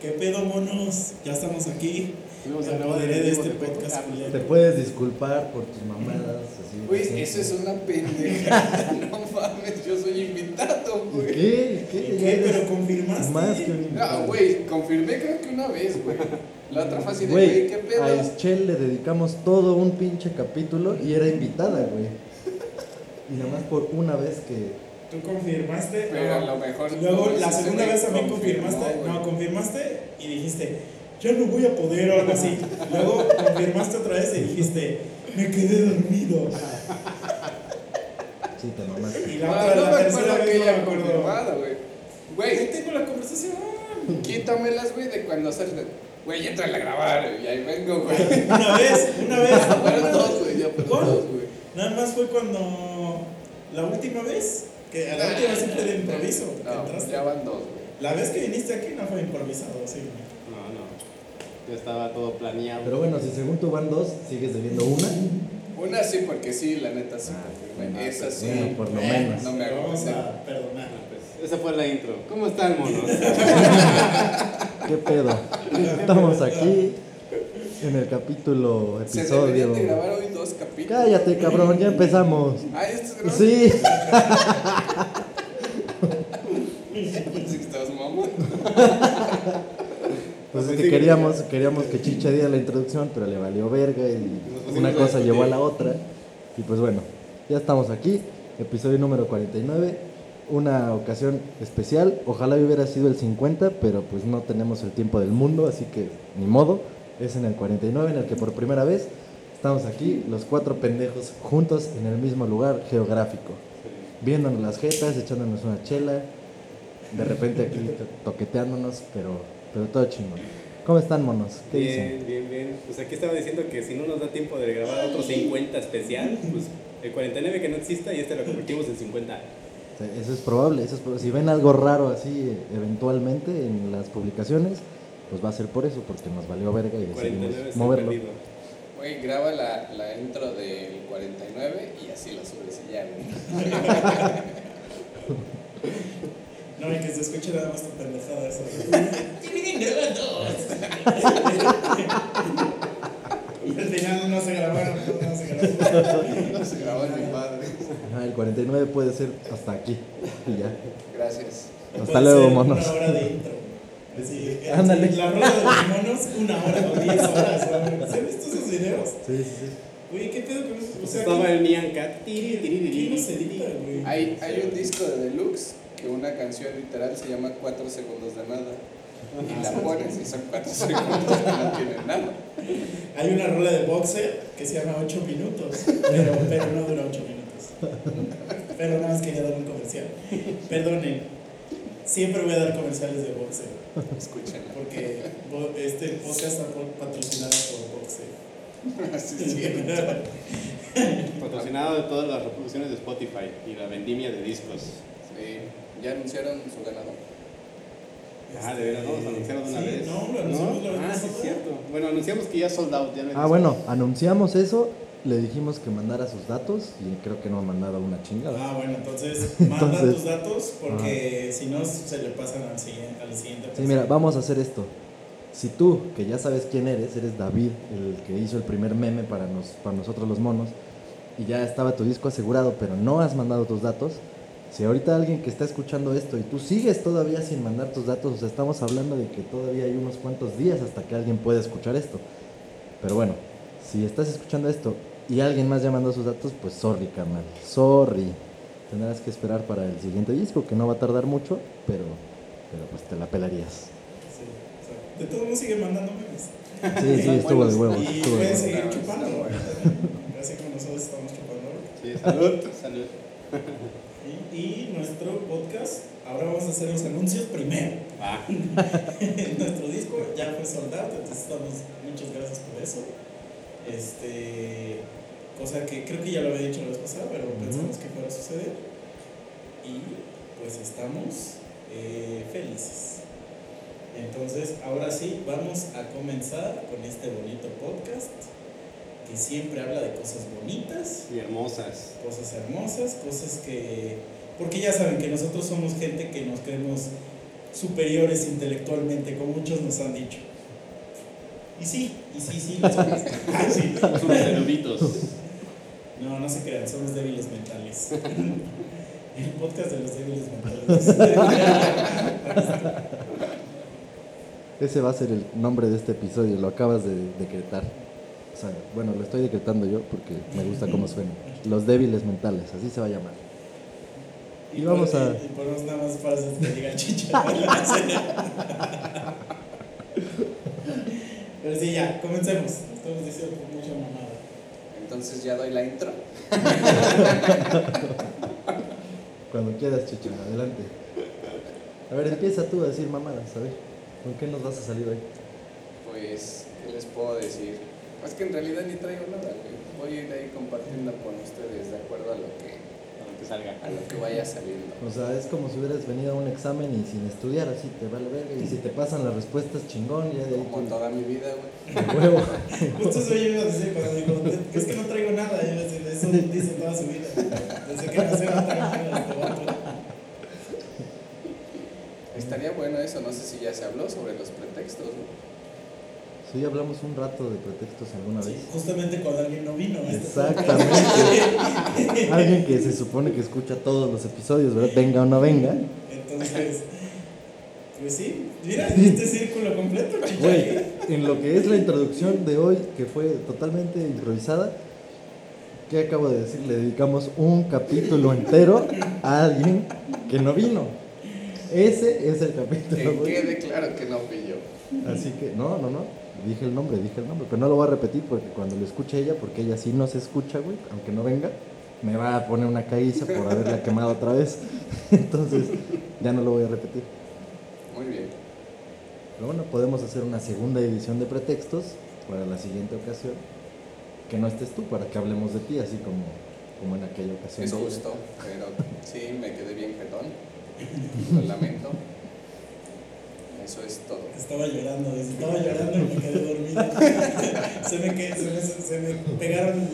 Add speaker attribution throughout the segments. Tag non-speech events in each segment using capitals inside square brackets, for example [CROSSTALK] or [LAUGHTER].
Speaker 1: ¿Qué pedo, monos? Ya estamos aquí.
Speaker 2: Fuimos a grabar
Speaker 1: de este podcast culero.
Speaker 3: Te puedes disculpar por tus mamadas. Así,
Speaker 4: Güey,
Speaker 3: así.
Speaker 4: eso es una pendeja. [LAUGHS] No mames, yo soy invitado,
Speaker 3: ¿Y
Speaker 4: güey.
Speaker 3: qué? ¿Y qué?
Speaker 1: ¿Qué? ¿Pero confirmaste?
Speaker 3: Más que un
Speaker 4: No, güey, confirmé creo que una vez, güey. La otra así de,
Speaker 3: Güey,
Speaker 4: güey, ¿qué pedo?
Speaker 3: a Eschel le dedicamos todo un pinche capítulo y era invitada, güey. Y nada más por una vez que.
Speaker 1: ¿Tú confirmaste?
Speaker 4: Pero a
Speaker 1: No.
Speaker 4: lo mejor.
Speaker 1: Luego,
Speaker 4: no,
Speaker 1: la segunda vez también confirmaste. No, confirmaste y dijiste, ya no voy a poder o algo así. Luego confirmaste otra vez y dijiste, me quedé dormido.
Speaker 3: Sí, te mamaste.
Speaker 1: Y la
Speaker 4: No,
Speaker 1: otra,
Speaker 4: no
Speaker 1: la
Speaker 4: me
Speaker 1: tercera
Speaker 4: acuerdo
Speaker 1: vez
Speaker 4: que
Speaker 1: no acuerdo.
Speaker 4: confirmado, güey.
Speaker 1: Ahí
Speaker 4: Güey,
Speaker 1: tengo la conversación.
Speaker 4: quítamelas, güey, de cuando de, Güey, entra a grabar, güey, y ahí vengo, güey.
Speaker 1: Una vez, una vez.
Speaker 4: Fueron dos, güey, ya fueron dos, güey.
Speaker 1: Nada más fue cuando. La última vez, que a la última vez siempre de improviso.
Speaker 4: No,
Speaker 1: entraste.
Speaker 4: ya van dos, güey.
Speaker 1: La vez que viniste aquí no fue improvisado, sí.
Speaker 2: No, no. Ya estaba todo planeado.
Speaker 3: Pero bueno, si según tú van dos, sigues debiendo una.
Speaker 4: Una sí, porque sí, la neta sí.
Speaker 3: Ah,
Speaker 4: Esa sí.
Speaker 3: bueno, por lo
Speaker 1: Bueno,
Speaker 3: menos.
Speaker 4: No me hago
Speaker 1: Vamos a perdonar.
Speaker 2: Ah, pues, esa fue la intro. ¿Cómo están, monos? [LAUGHS]
Speaker 3: ¿Qué pedo? [LAUGHS] Estamos aquí en el capítulo,
Speaker 4: Se
Speaker 3: episodio.
Speaker 4: deberían de grabar hoy dos capítulos.
Speaker 3: Cállate, cabrón, ya empezamos.
Speaker 4: Ah, ¿esto es?
Speaker 3: Sí.
Speaker 4: Pensé que estabas mamón.
Speaker 3: Pues es que queríamos, queríamos que Chicha diera la introducción, pero le valió verga y una cosa llevó a la otra. Y pues bueno, ya estamos aquí, episodio número 49, una ocasión especial. Ojalá hubiera sido el 50, pero pues no tenemos el tiempo del mundo, así que ni modo. Es en el 49 en el que por primera vez estamos aquí, los cuatro pendejos juntos en el mismo lugar geográfico, viéndonos las jetas, echándonos una chela, de repente aquí to- toqueteándonos, pero, pero todo chingón. ¿Cómo están, monos? ¿Qué dicen?
Speaker 2: Bien, bien, bien. Pues aquí estaba diciendo que si no nos da tiempo de grabar otro 50 especial, pues el 49 que no exista y este lo convertimos en 50.
Speaker 3: O sea, Eso es probable, eso es probable. Si ven algo raro así eventualmente en las publicaciones, pues va a ser por eso, porque nos valió verga y
Speaker 2: 49
Speaker 3: decidimos moverlo.
Speaker 2: perdido.
Speaker 4: Güey, graba la, la intro del 49 y así la subes y ya, güey. [LAUGHS]
Speaker 1: No, y que se escuche nada más tu pendejada esa. [LAUGHS] [LAUGHS] Y al final no se grabaron, no se grabaron.
Speaker 4: No se graba mi padre.
Speaker 3: El 49 puede ser hasta aquí y ya.
Speaker 4: Gracias.
Speaker 3: Hasta
Speaker 1: Puede
Speaker 3: luego,
Speaker 1: ser
Speaker 3: monos.
Speaker 1: Una hora de intro. Así, eh,
Speaker 3: Ándale.
Speaker 1: La rueda de los monos, una hora o diez horas. ¿Se han visto esos videos?
Speaker 3: Sí, sí, sí.
Speaker 1: Güey, ¿qué pedo con eso? O sea,
Speaker 2: estaba
Speaker 1: ¿quién-
Speaker 2: el Nyan Cat. tiri, tiri, tiri,
Speaker 1: ¿quién
Speaker 2: tiri.
Speaker 1: los edita, güey?
Speaker 4: Hay, hay un disco de Deluxe que una canción literal se llama 4 segundos de nada. Y la pones y son 4 segundos que no tienen nada.
Speaker 1: Hay una rola de boxer que se llama 8 minutos, pero, pero no dura 8 minutos. Pero nada más quería dar un comercial. Perdonen, siempre voy a dar comerciales de boxer,
Speaker 4: Escúchenla.
Speaker 1: porque bo- este podcast está patrocinado por boxer.
Speaker 4: Así [LAUGHS] es cierto.
Speaker 2: Patrocinado de todas las reproducciones de Spotify y la vendimia de discos.
Speaker 4: Sí, ya anunciaron su ganador.
Speaker 2: Ah, de veras, vamos a anunciarlo de una
Speaker 1: Sí,
Speaker 2: vez.
Speaker 1: no, lo anunciamos la vez
Speaker 2: Ah, sí, es cierto. Bueno, anunciamos que ya sold out. Ya no
Speaker 3: Ah, bueno, anunciamos eso, le dijimos que mandara sus datos y creo que no ha mandado una chingada.
Speaker 1: Ah, bueno, entonces [LAUGHS] manda
Speaker 3: Entonces-
Speaker 1: tus datos porque si no se le pasan al siguiente. Al siguiente
Speaker 3: Sí, mira, vamos a hacer esto. Si tú, que ya sabes quién eres, eres David, el que hizo el primer meme para, nos, para nosotros los monos, y ya estaba tu disco asegurado, pero no has mandado tus datos, si ahorita alguien que está escuchando esto y tú sigues todavía sin mandar tus datos, o sea, estamos hablando de que todavía hay unos cuantos días hasta que alguien pueda escuchar esto. Pero bueno, si estás escuchando esto y alguien más ya mandó sus datos, pues sorry, carnal, sorry. Tendrás que esperar para el siguiente disco, que no va a tardar mucho, pero, pero pues te la pelarías.
Speaker 1: Sí, exacto. de todos modos sigue mandando memes.
Speaker 3: Sí, sí, [LAUGHS] estuvo de huevos.
Speaker 1: Y
Speaker 3: Estuvo de
Speaker 1: pueden
Speaker 3: huevos.
Speaker 1: seguir
Speaker 4: No,
Speaker 1: chupando.
Speaker 4: bueno.
Speaker 1: Así como nosotros estamos chupando.
Speaker 2: Sí, salud, [LAUGHS] salud.
Speaker 1: Y, y nuestro podcast, ahora vamos a hacer los anuncios primero.
Speaker 2: Ah, [LAUGHS]
Speaker 1: nuestro disco ya fue soldado, entonces estamos, muchas gracias por eso. Este, cosa que creo que ya lo había dicho la vez pasada, pero pensamos que fuera a suceder. Y pues estamos eh, felices. Entonces, ahora sí, vamos a comenzar con este bonito podcast que siempre habla de cosas bonitas
Speaker 2: y hermosas.
Speaker 1: cosas hermosas, cosas que... Porque ya saben que nosotros somos gente que nos creemos superiores intelectualmente, como muchos nos han dicho. Y sí, y sí, sí, lo somos. Ah, sí.
Speaker 2: Somos unos eruditos.
Speaker 1: No, no se crean, somos débiles mentales. [LAUGHS] El podcast de los débiles mentales. [LAUGHS]
Speaker 3: Ese va a ser el nombre de este episodio, lo acabas de decretar. O sea, bueno, lo estoy decretando yo porque me gusta cómo suena. Los débiles mentales, así se va a llamar. Y vamos a-
Speaker 1: Y ponemos nada más frases que diga chicha. [LAUGHS] Pero sí, ya, comencemos. Estamos diciendo mucha mamada.
Speaker 4: Entonces ya doy la intro. [LAUGHS]
Speaker 3: Cuando quieras, Chicha, adelante. A ver, empieza tú a decir mamadas, a ver. ¿Con qué nos vas a salir hoy?
Speaker 4: Pues, ¿qué les puedo decir? Es que en realidad ni traigo nada, güey. Voy a ir ahí compartiendo con ustedes de acuerdo a lo que,
Speaker 2: que salga.
Speaker 4: a lo que vaya saliendo.
Speaker 3: O sea, es como si hubieras venido a un examen y sin estudiar, así te vale verga. Y si te pasan las respuestas, chingón, ya de ahí
Speaker 4: Como
Speaker 3: tú-
Speaker 4: toda mi vida, güey. [LAUGHS]
Speaker 3: de huevo. [LAUGHS]
Speaker 1: Justo eso yo iba a decir cuando digo, es que no traigo nada, yo iba a decir, eso dice toda su vida. Desde que nació no traigo nada.
Speaker 4: Estaría bueno eso, no sé si ya se habló sobre los pretextos, ¿no?
Speaker 3: Sí, hablamos un rato de pretextos alguna
Speaker 1: Sí,
Speaker 3: vez.
Speaker 1: justamente cuando alguien no vino. a
Speaker 3: Exactamente. [LAUGHS] Alguien que se supone que escucha todos los episodios, ¿verdad? Venga o no venga.
Speaker 1: Entonces, pues sí, mira, este círculo completo.
Speaker 3: Güey, en lo que es la introducción de hoy, que fue totalmente improvisada, ¿qué acabo de decir? Le dedicamos un capítulo entero a alguien que no vino. Ese es el capítulo.
Speaker 4: Que quede claro que no fui yo.
Speaker 3: Así que, no, no, no. Dije el nombre, dije el nombre. Pero no lo voy a repetir porque cuando lo escuche ella, porque ella sí no se escucha, güey, aunque no venga, me va a poner una caíza por haberla [LAUGHS] quemado otra vez. [LAUGHS] Entonces, ya no lo voy a repetir.
Speaker 4: Muy bien.
Speaker 3: Pero bueno, podemos hacer una segunda edición de pretextos para la siguiente ocasión. Que no estés tú, para que hablemos de ti, así como, como en aquella ocasión.
Speaker 4: Es justo, pero sí, me quedé bien jetón. Lo lamento.
Speaker 1: Estaba llorando, dice, estaba llorando y me quedé dormido. [LAUGHS] se, me se, me, se me pegaron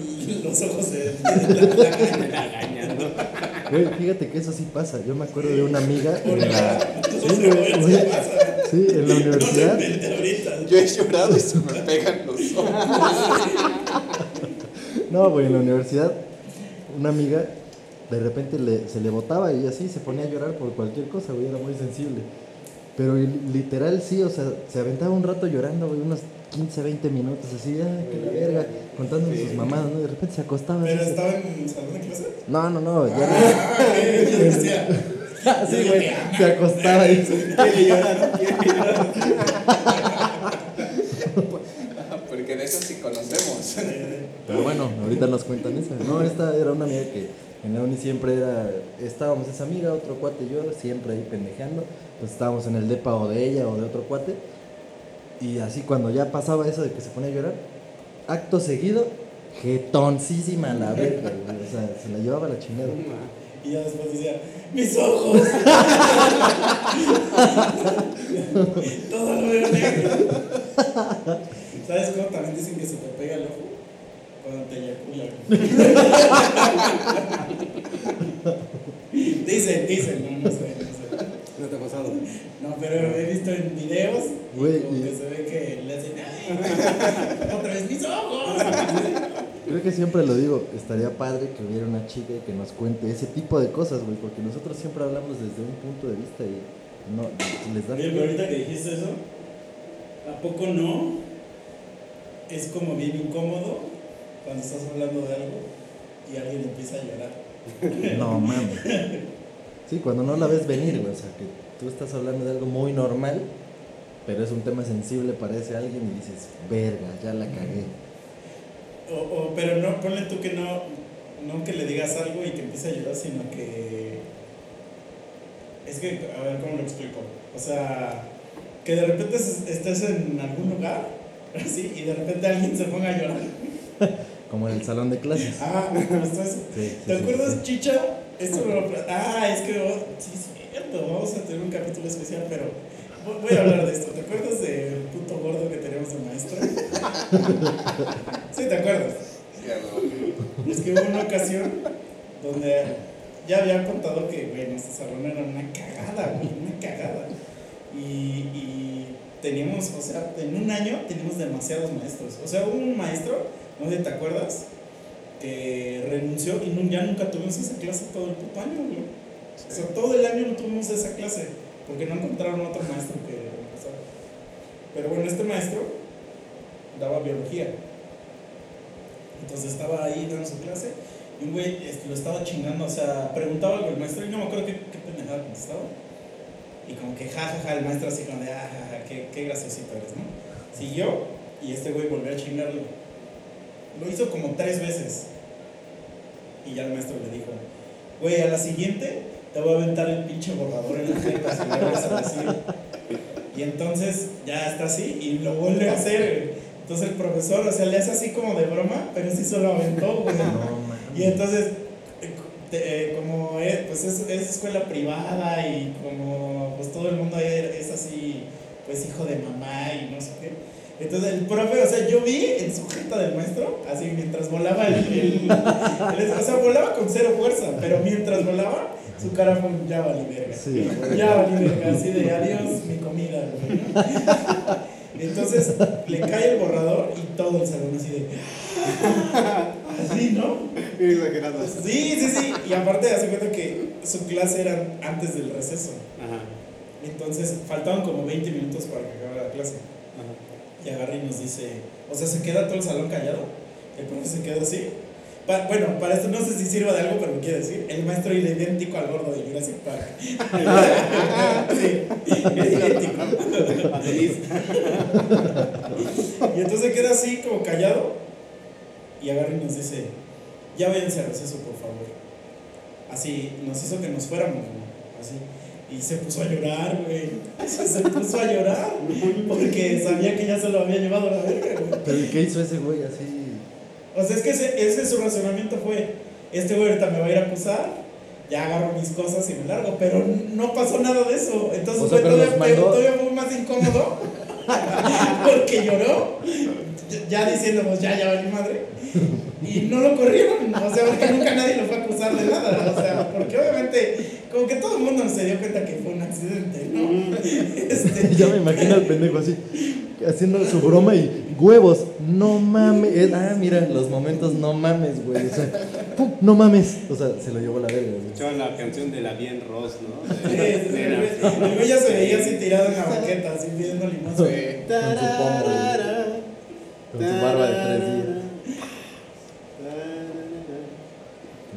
Speaker 1: los ojos de, de la,
Speaker 2: gaña, ¿no?
Speaker 3: Güey, fíjate que eso sí pasa. Yo me acuerdo de una amiga en la, güey. sí, en la universidad.
Speaker 4: Yo he llorado y se me pegan los ojos.
Speaker 3: No, güey, en la universidad, una amiga de repente le- se le botaba y así se ponía a llorar por cualquier cosa, güey, era muy sensible. Pero li- literal sí, o sea, se aventaba un rato llorando, güey, unos 15, 20 minutos así, ay, que la verga, contando sus mamadas, ¿no? De repente se acostaba.
Speaker 1: Pero
Speaker 3: así,
Speaker 1: estaba en salón de clase.
Speaker 3: No, no, no, ya.
Speaker 1: Ah, ok, [LAUGHS] yo decía.
Speaker 3: Ah, sí, güey, se acostaba y [LAUGHS]
Speaker 1: Quiere llorar, quiere llorar.
Speaker 4: Porque de eso sí conocemos.
Speaker 3: Pero bueno, ahorita nos cuentan esa. No, esta era una amiga que en la uni siempre era, estábamos esa amiga, otro cuate y yo, siempre ahí pendejeando. Pues estábamos en el depa o de ella o de otro cuate. Y así cuando ya pasaba eso de que se ponía a llorar, acto seguido, jetoncísima la verga, güey. O sea, se la llevaba la chingada.
Speaker 1: Y ya después decía, mis ojos. [LAUGHS] Todo lo veo negro. ¿Sabes cómo también dicen que se te pega el ojo? Cuando te eyaculan. [LAUGHS] dicen, dicen, no, no sé, no sé.
Speaker 2: ¿No te ha pasado?
Speaker 1: No, pero he visto en videos
Speaker 3: Güey,
Speaker 1: como
Speaker 3: y-
Speaker 1: que se ve que le hacen, ¡ay! ¡Otra vez mis ojos!
Speaker 3: Creo que siempre lo digo, estaría padre que hubiera una chica que nos cuente ese tipo de cosas, güey, porque nosotros siempre hablamos desde un punto de vista y no les da
Speaker 1: Oye, pero ahorita que dijiste eso, ¿a poco no? Es como bien incómodo cuando estás hablando de algo y alguien empieza a llorar. [LAUGHS]
Speaker 3: No mames. Sí, cuando no la ves venir, güey. O sea, que tú estás hablando de algo muy normal, pero es un tema sensible para ese alguien y dices, verga, ya la cagué.
Speaker 1: O, o- pero no, ponle tú que no, no que le digas algo y que empiece a llorar, sino que. Es que, a ver, ¿cómo lo explico? O sea, que de repente es- estés en algún lugar, [LAUGHS] así, y de repente alguien se ponga a llorar. [LAUGHS]
Speaker 3: Como en el salón de clases.
Speaker 1: Ah, [LAUGHS] justo eso.
Speaker 3: Sí, sí,
Speaker 1: ¿Te
Speaker 3: sí,
Speaker 1: acuerdas,
Speaker 3: sí.
Speaker 1: Chicha? Esto me lo Ah, es que. oh, sí, es cierto. Vamos a tener un capítulo especial, pero. voy- a hablar de esto. ¿Te acuerdas del puto gordo que teníamos de maestro? [LAUGHS] Sí, ¿te acuerdas? Es que hubo una ocasión donde ya había contado que, güey, nuestro salón era una cagada, güey, una cagada. Y, y teníamos, o sea, en un año teníamos demasiados maestros. O sea, hubo un maestro, no sé si te acuerdas, que renunció y ya nunca tuvimos esa clase todo el puto año, güey. O sea, todo el año no tuvimos esa clase, porque no encontraron otro maestro que reemplazara. Pero bueno, este maestro daba biología. Entonces estaba ahí dando su clase y un güey este, lo estaba chingando, o sea, preguntaba algo el maestro y no me acuerdo qué, qué pendejada contestaba. Y como que jajaja, el maestro así como de, ah, jaja, qué, qué graciosito eres, ¿no? Siguió y este güey volvió a chingarlo. Lo hizo como tres veces. Y ya el maestro le dijo, güey, a la siguiente te voy a aventar el pinche borrador en la jeta si me vuelves a decir. Y entonces ya está así y lo vuelve a hacer. Entonces el profesor, o sea, le hace así como de broma, pero sí se lo aventó, güey.
Speaker 3: No.
Speaker 1: Y entonces, te- eh, como es, pues es, es escuela privada y como pues todo el mundo es así, pues hijo de mamá y no sé qué. Entonces el profe, o sea, yo vi en su jeta del maestro, así mientras volaba el, el- el- o sea, volaba con cero fuerza, pero mientras volaba, su cara fue un, ya valí verga.
Speaker 3: Sí.
Speaker 1: Ya valí verga, así de adiós mi comida. Entonces le cae el borrador y todo el salón así de. Así, ¿no?
Speaker 2: Exagerado.
Speaker 1: Sí, sí, sí. Y aparte, hace cuenta que su clase era antes del receso.
Speaker 2: Ajá.
Speaker 1: Entonces faltaban como 20 minutos para que acabara la clase.
Speaker 2: Ajá.
Speaker 1: Y agarra y nos dice, o sea, se queda todo el salón callado. El profe se queda así. Pa- bueno, para esto no sé si sirva de algo, pero quiero decir, el maestro era idéntico al gordo de Jurassic Park. [LAUGHS] sí, es idéntico. Y entonces se queda así como callado y agarra y nos dice, ya váyanse a receso, por favor. Así, nos hizo que nos fuéramos, así. Y se puso a llorar, güey. [LAUGHS] Se puso a llorar porque sabía que ya se lo había llevado a la verga, güey.
Speaker 3: Pero ¿y qué hizo ese güey así?
Speaker 1: O sea, es que ese, ese su razonamiento fue, este güey ahorita me va a ir a acusar, ya agarro mis cosas y me largo, pero no pasó nada de eso. Entonces
Speaker 3: O sea,
Speaker 1: fue todavía,
Speaker 3: mandó-
Speaker 1: todavía fue más incómodo, [LAUGHS] porque lloró, ya- diciendo, pues ya, ya valió madre, [LAUGHS] y no lo corrieron, o sea, porque nunca nadie lo fue a acusar de nada, o sea, porque obviamente, como que todo el mundo se dio cuenta que fue un accidente, ¿no? [LAUGHS] Este, [LAUGHS]
Speaker 3: ya me imagino al pendejo así, haciendo su broma y huevos, no mames. Ah, mira, los momentos no mames, güey. O sea, pum, no mames. O sea, se lo llevó la verga, güey.
Speaker 2: Escuchaban la canción de la bien Ross, ¿no?
Speaker 1: Sí,
Speaker 2: De-
Speaker 1: sí, sí,
Speaker 2: de
Speaker 1: el güey- ya se veía así tirado en la banqueta, así pidiendo limosna.
Speaker 3: Con su pomo, güey. Con su barba de tres días.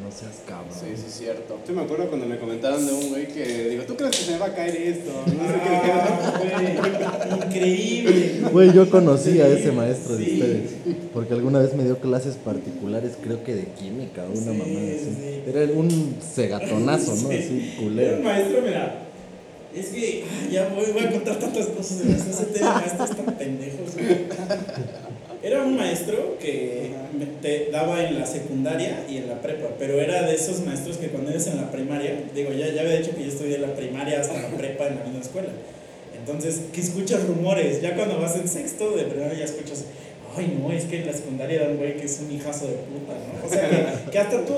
Speaker 3: No seas cabrón.
Speaker 4: Sí, sí, cierto.
Speaker 2: Yo me acuerdo cuando me comentaron de un güey que dijo, ¿tú crees que se me va a caer esto? No sé qué.
Speaker 1: Ah, güey, increíble.
Speaker 3: Güey, yo conocí a ese maestro de
Speaker 1: Sí.
Speaker 3: ustedes. Porque alguna vez me dio clases particulares, creo que de química o una
Speaker 1: Sí,
Speaker 3: mamá así.
Speaker 1: sí.
Speaker 3: Era un segatonazo, ¿no?
Speaker 1: Sí.
Speaker 3: Así,
Speaker 1: Era un
Speaker 3: culero.
Speaker 1: maestro, mira. Es que ya voy, voy a contar tantas cosas de ese tema maestros tan pendejos. güey. Era un maestro que te daba en la secundaria y en la prepa, pero era de esos maestros que cuando eres en la primaria, digo, ya, ya había dicho que yo estudié la primaria hasta la prepa en la misma escuela. Entonces, que escuchas rumores, ya cuando vas en sexto de primaria ya escuchas, ay no, es que en la secundaria era un güey que es un hijazo de puta, ¿no? O sea, que, que hasta tú,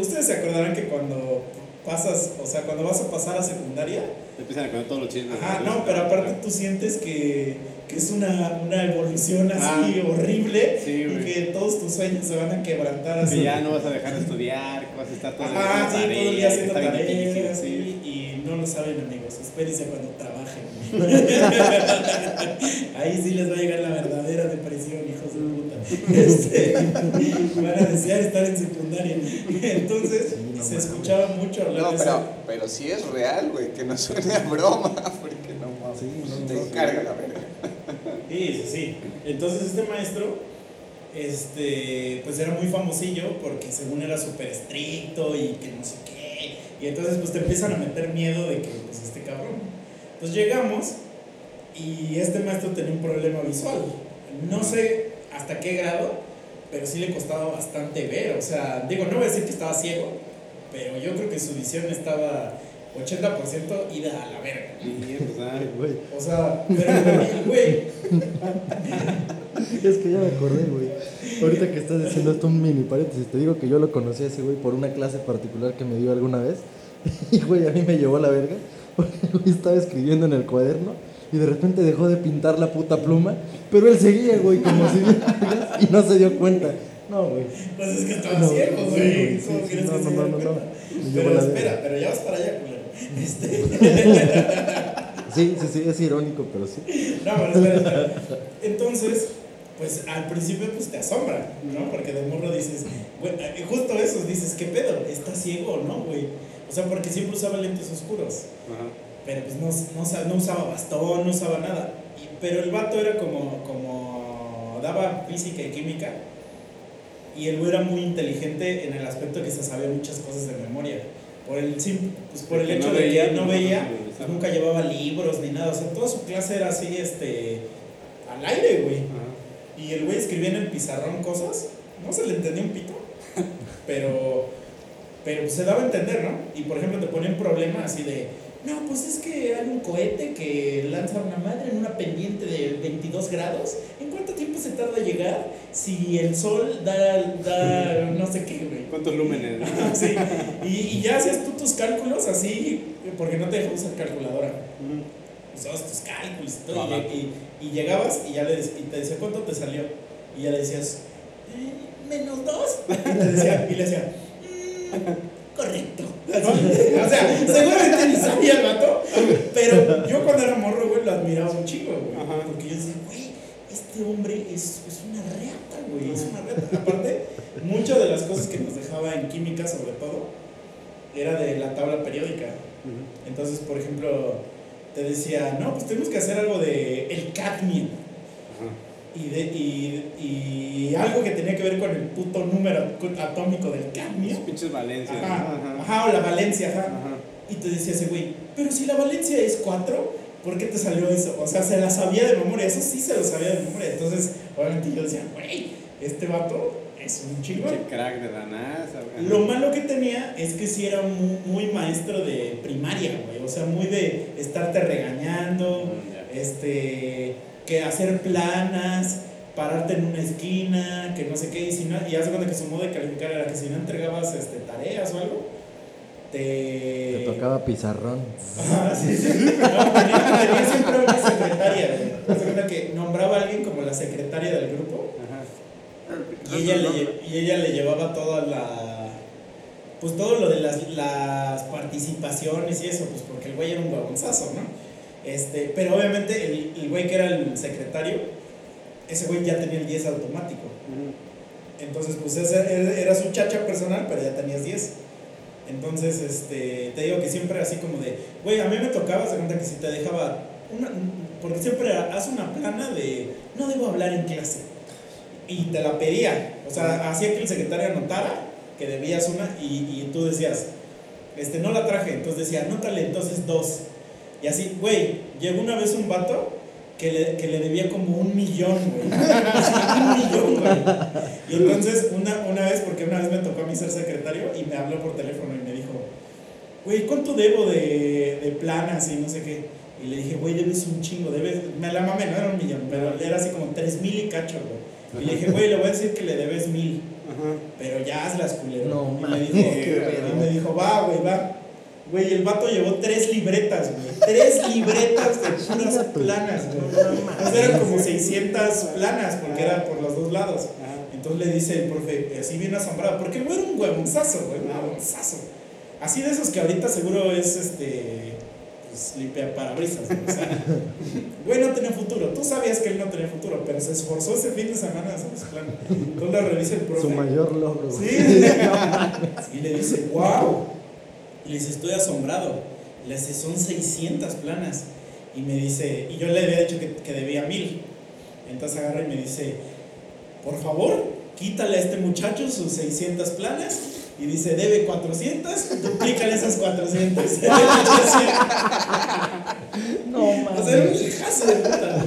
Speaker 1: ustedes se acordarán que cuando pasas, o sea, cuando vas a pasar a secundaria,
Speaker 2: Empiezan a contar todos los chismes.
Speaker 1: Ajá, no, pero aparte tú sientes que, que es una, una evolución así
Speaker 2: Ah.
Speaker 1: horrible
Speaker 2: Sí,
Speaker 1: y que todos tus sueños se van a quebrantar así.
Speaker 2: Que ya no vas a dejar de estudiar, que vas a estar todo el día
Speaker 1: Ajá, sí,
Speaker 2: haciendo
Speaker 1: todo el día haciendo
Speaker 2: que está bien difícil,
Speaker 1: tareas
Speaker 2: sí.
Speaker 1: sí, y no lo saben amigos, espérense cuando trabajen. [LAUGHS] Ahí sí les va a llegar la verdadera depresión, hijos de puta. Este, van a desear estar en secundaria. Entonces
Speaker 3: Sí, no
Speaker 1: se escuchaba mucho hablar
Speaker 4: No,
Speaker 1: de
Speaker 4: pero,
Speaker 1: eso.
Speaker 4: pero si es real, güey, que no suene a broma, [LAUGHS] porque no mames.
Speaker 3: Sí, no,
Speaker 4: te
Speaker 3: no,
Speaker 4: carga la verga.
Speaker 1: Sí, sí, sí. Entonces este maestro este, pues era muy famosillo porque según era súper estricto y que no sé qué. Y entonces pues te empiezan a meter miedo de que pues este cabrón. Pues llegamos y este maestro tenía un problema visual. No sé hasta qué grado, pero sí le costaba bastante ver. O sea, digo, no voy a decir que estaba ciego, pero yo creo que su visión estaba 80% ida a la verga.
Speaker 3: Ay, güey.
Speaker 1: O sea, pero el güey,
Speaker 3: Es que ya me acordé, güey. Ahorita que estás diciendo esto, un mini paréntesis, te digo que yo lo conocí a ese güey por una clase particular que me dio alguna vez. [LAUGHS] Y, güey, a mí me llevó la verga. Porque el güey estaba escribiendo en el cuaderno y de repente dejó de pintar la puta pluma. Pero él seguía, güey, como si [LAUGHS] y no se dio cuenta. No, güey.
Speaker 1: pues es que estaba
Speaker 3: No,
Speaker 1: ciego, güey.
Speaker 3: güey,
Speaker 1: ¿Cómo
Speaker 3: sí, sí, no, no, no, no,
Speaker 1: Pero
Speaker 3: la
Speaker 1: espera, pero ya vas para allá, culero. Este. [LAUGHS]
Speaker 3: Sí, sí, sí, es irónico, pero sí.
Speaker 1: No, pero espera, espera. Entonces, pues al principio pues te asombra, ¿no? Porque de morro dices, güey, eh, justo eso, dices, ¿qué pedo? ¿Está ciego o no, güey? O sea, porque siempre usaba lentes oscuros,
Speaker 2: Ajá.
Speaker 1: pero pues no, no, no usaba bastón, no usaba nada. Y- pero el vato era como, como, daba física y química, y el güey era muy inteligente en el aspecto que se sabía muchas cosas de memoria. Por el, pues por el hecho
Speaker 2: no
Speaker 1: de que no
Speaker 2: no
Speaker 1: veía, pues nunca llevaba libros ni nada. O sea, toda su clase era así, este, al aire, güey.
Speaker 2: Ajá.
Speaker 1: Y el güey escribía en el pizarrón cosas, no se le entendía un pito, [LAUGHS] pero, pero se daba a entender, ¿no? Y por ejemplo te ponía un problema así de, no, pues es que hay un cohete que lanza una madre en una pendiente de 22 grados, ¿en cuánto tiempo se tarda llegar si el sol da, da no sé qué, güey?
Speaker 2: ¿Cuántos lúmenes? no? [LAUGHS]
Speaker 1: Sí, y, y ya hacías tú tus cálculos así, porque no te dejó usar calculadora usabas tus cálculos y todo, y, llegabas y ya le y te decía cuánto te salió. Y ya le decías, "Eh, menos dos. [LAUGHS] Y, te decía, y le decía, "Mm, correcto. [LAUGHS] O sea, seguramente ni sabía el vato, pero yo cuando era morro, güey, lo admiraba un chico, güey.
Speaker 2: Ajá.
Speaker 1: Porque yo decía, güey, este hombre es, es una reata, güey, es una reata. Aparte, muchas de las cosas que nos dejaba en química, sobre todo, era de la tabla periódica. Entonces, por ejemplo, te decía, no, pues tenemos que hacer algo de el cadmio. Y, de, y, y algo que tenía que ver con el puto número atómico del cadmio.
Speaker 2: Pinches valencias.
Speaker 1: Ajá,
Speaker 2: ¿no?
Speaker 1: ajá, o la valencia, ajá.
Speaker 2: Ajá.
Speaker 1: Y te decía ese güey, pero si la valencia es 4, ¿por qué te salió eso? O sea, se la sabía de memoria, eso sí se lo sabía de memoria. Entonces, obviamente yo decía, güey, este vato es un chingón.
Speaker 2: Crack de la NASA. güey.
Speaker 1: Lo malo que tenía es que sí era muy, muy maestro de primaria, güey. O sea, muy de estarte regañando,
Speaker 2: Mm,
Speaker 1: este, que hacer planas, pararte en una esquina, que no sé qué. Y, si no, y haz de cuenta que su modo de calificar era que si no entregabas este, tareas o algo, te.
Speaker 3: Te tocaba pizarrón.
Speaker 1: Ajá, sí, sí. No, tenía, tenía siempre una secretaria, de cuenta que nombraba a alguien como la secretaria del grupo.
Speaker 2: Ajá.
Speaker 1: Y ella, le, y ella le llevaba toda la. Pues todo lo de las, las participaciones y eso, pues porque el güey era un huevonzazo, ¿no? Este, pero obviamente el, el güey que era el secretario, ese güey ya tenía el 10 automático. Entonces, pues ese era su chacha personal, pero ya tenías 10. Entonces, este, te digo que siempre así como de, güey, a mí me tocaba, se cuenta que si te dejaba, una, porque siempre haz una plana de, no debo hablar en clase. Y te la pedía, o sea, hacía que el secretario anotara que debías una y, y tú decías, este, no la traje, entonces decía, anótale entonces dos. Y así, güey, llegó una vez un vato que le, que le debía como un millón, güey. [LAUGHS] Un millón, güey. Y entonces, una, una vez, porque una vez me tocó a mí ser secretario y me habló por teléfono y me dijo, güey, ¿cuánto debo de, de planas y no sé qué? Y le dije, güey, debes un chingo, debes, me la mamé, no era un millón, pero era así como tres mil y cacho, güey. Y le dije, güey, le voy a decir que le debes mil,
Speaker 2: Ajá.
Speaker 1: pero ya hazlas, culero.
Speaker 3: No,
Speaker 1: y me dijo, [LAUGHS] y me dijo, va, güey, va. Güey, el vato llevó tres libretas, güey. Tres [LAUGHS] libretas de puras planas, güey. O sea, eran como 600 planas, porque era por los dos lados. Entonces le dice el profe, así bien asombrado, porque güey era un huevonzazo, güey, un huevonzazo. Así de esos que ahorita seguro es este. Pues limpia parabrisas, güey, o sea. Güey, no tenía futuro. Tú sabías que él no tenía futuro, pero se esforzó ese fin de semana a hacer su plan. Entonces lo revisa el profe.
Speaker 3: Su mayor logro. güey.
Speaker 1: Sí, [LAUGHS] y le dice, wow. Y le dice, estoy asombrado. Le dice, son 600 planas. Y me dice, y yo le había dicho que, que debía mil. Entonces agarra y me dice, por favor, quítale a este muchacho sus 600 planas y dice, debe 400, duplícale esas 400. [LAUGHS] [LAUGHS]
Speaker 3: No
Speaker 1: O sea, era un hijazo de puta.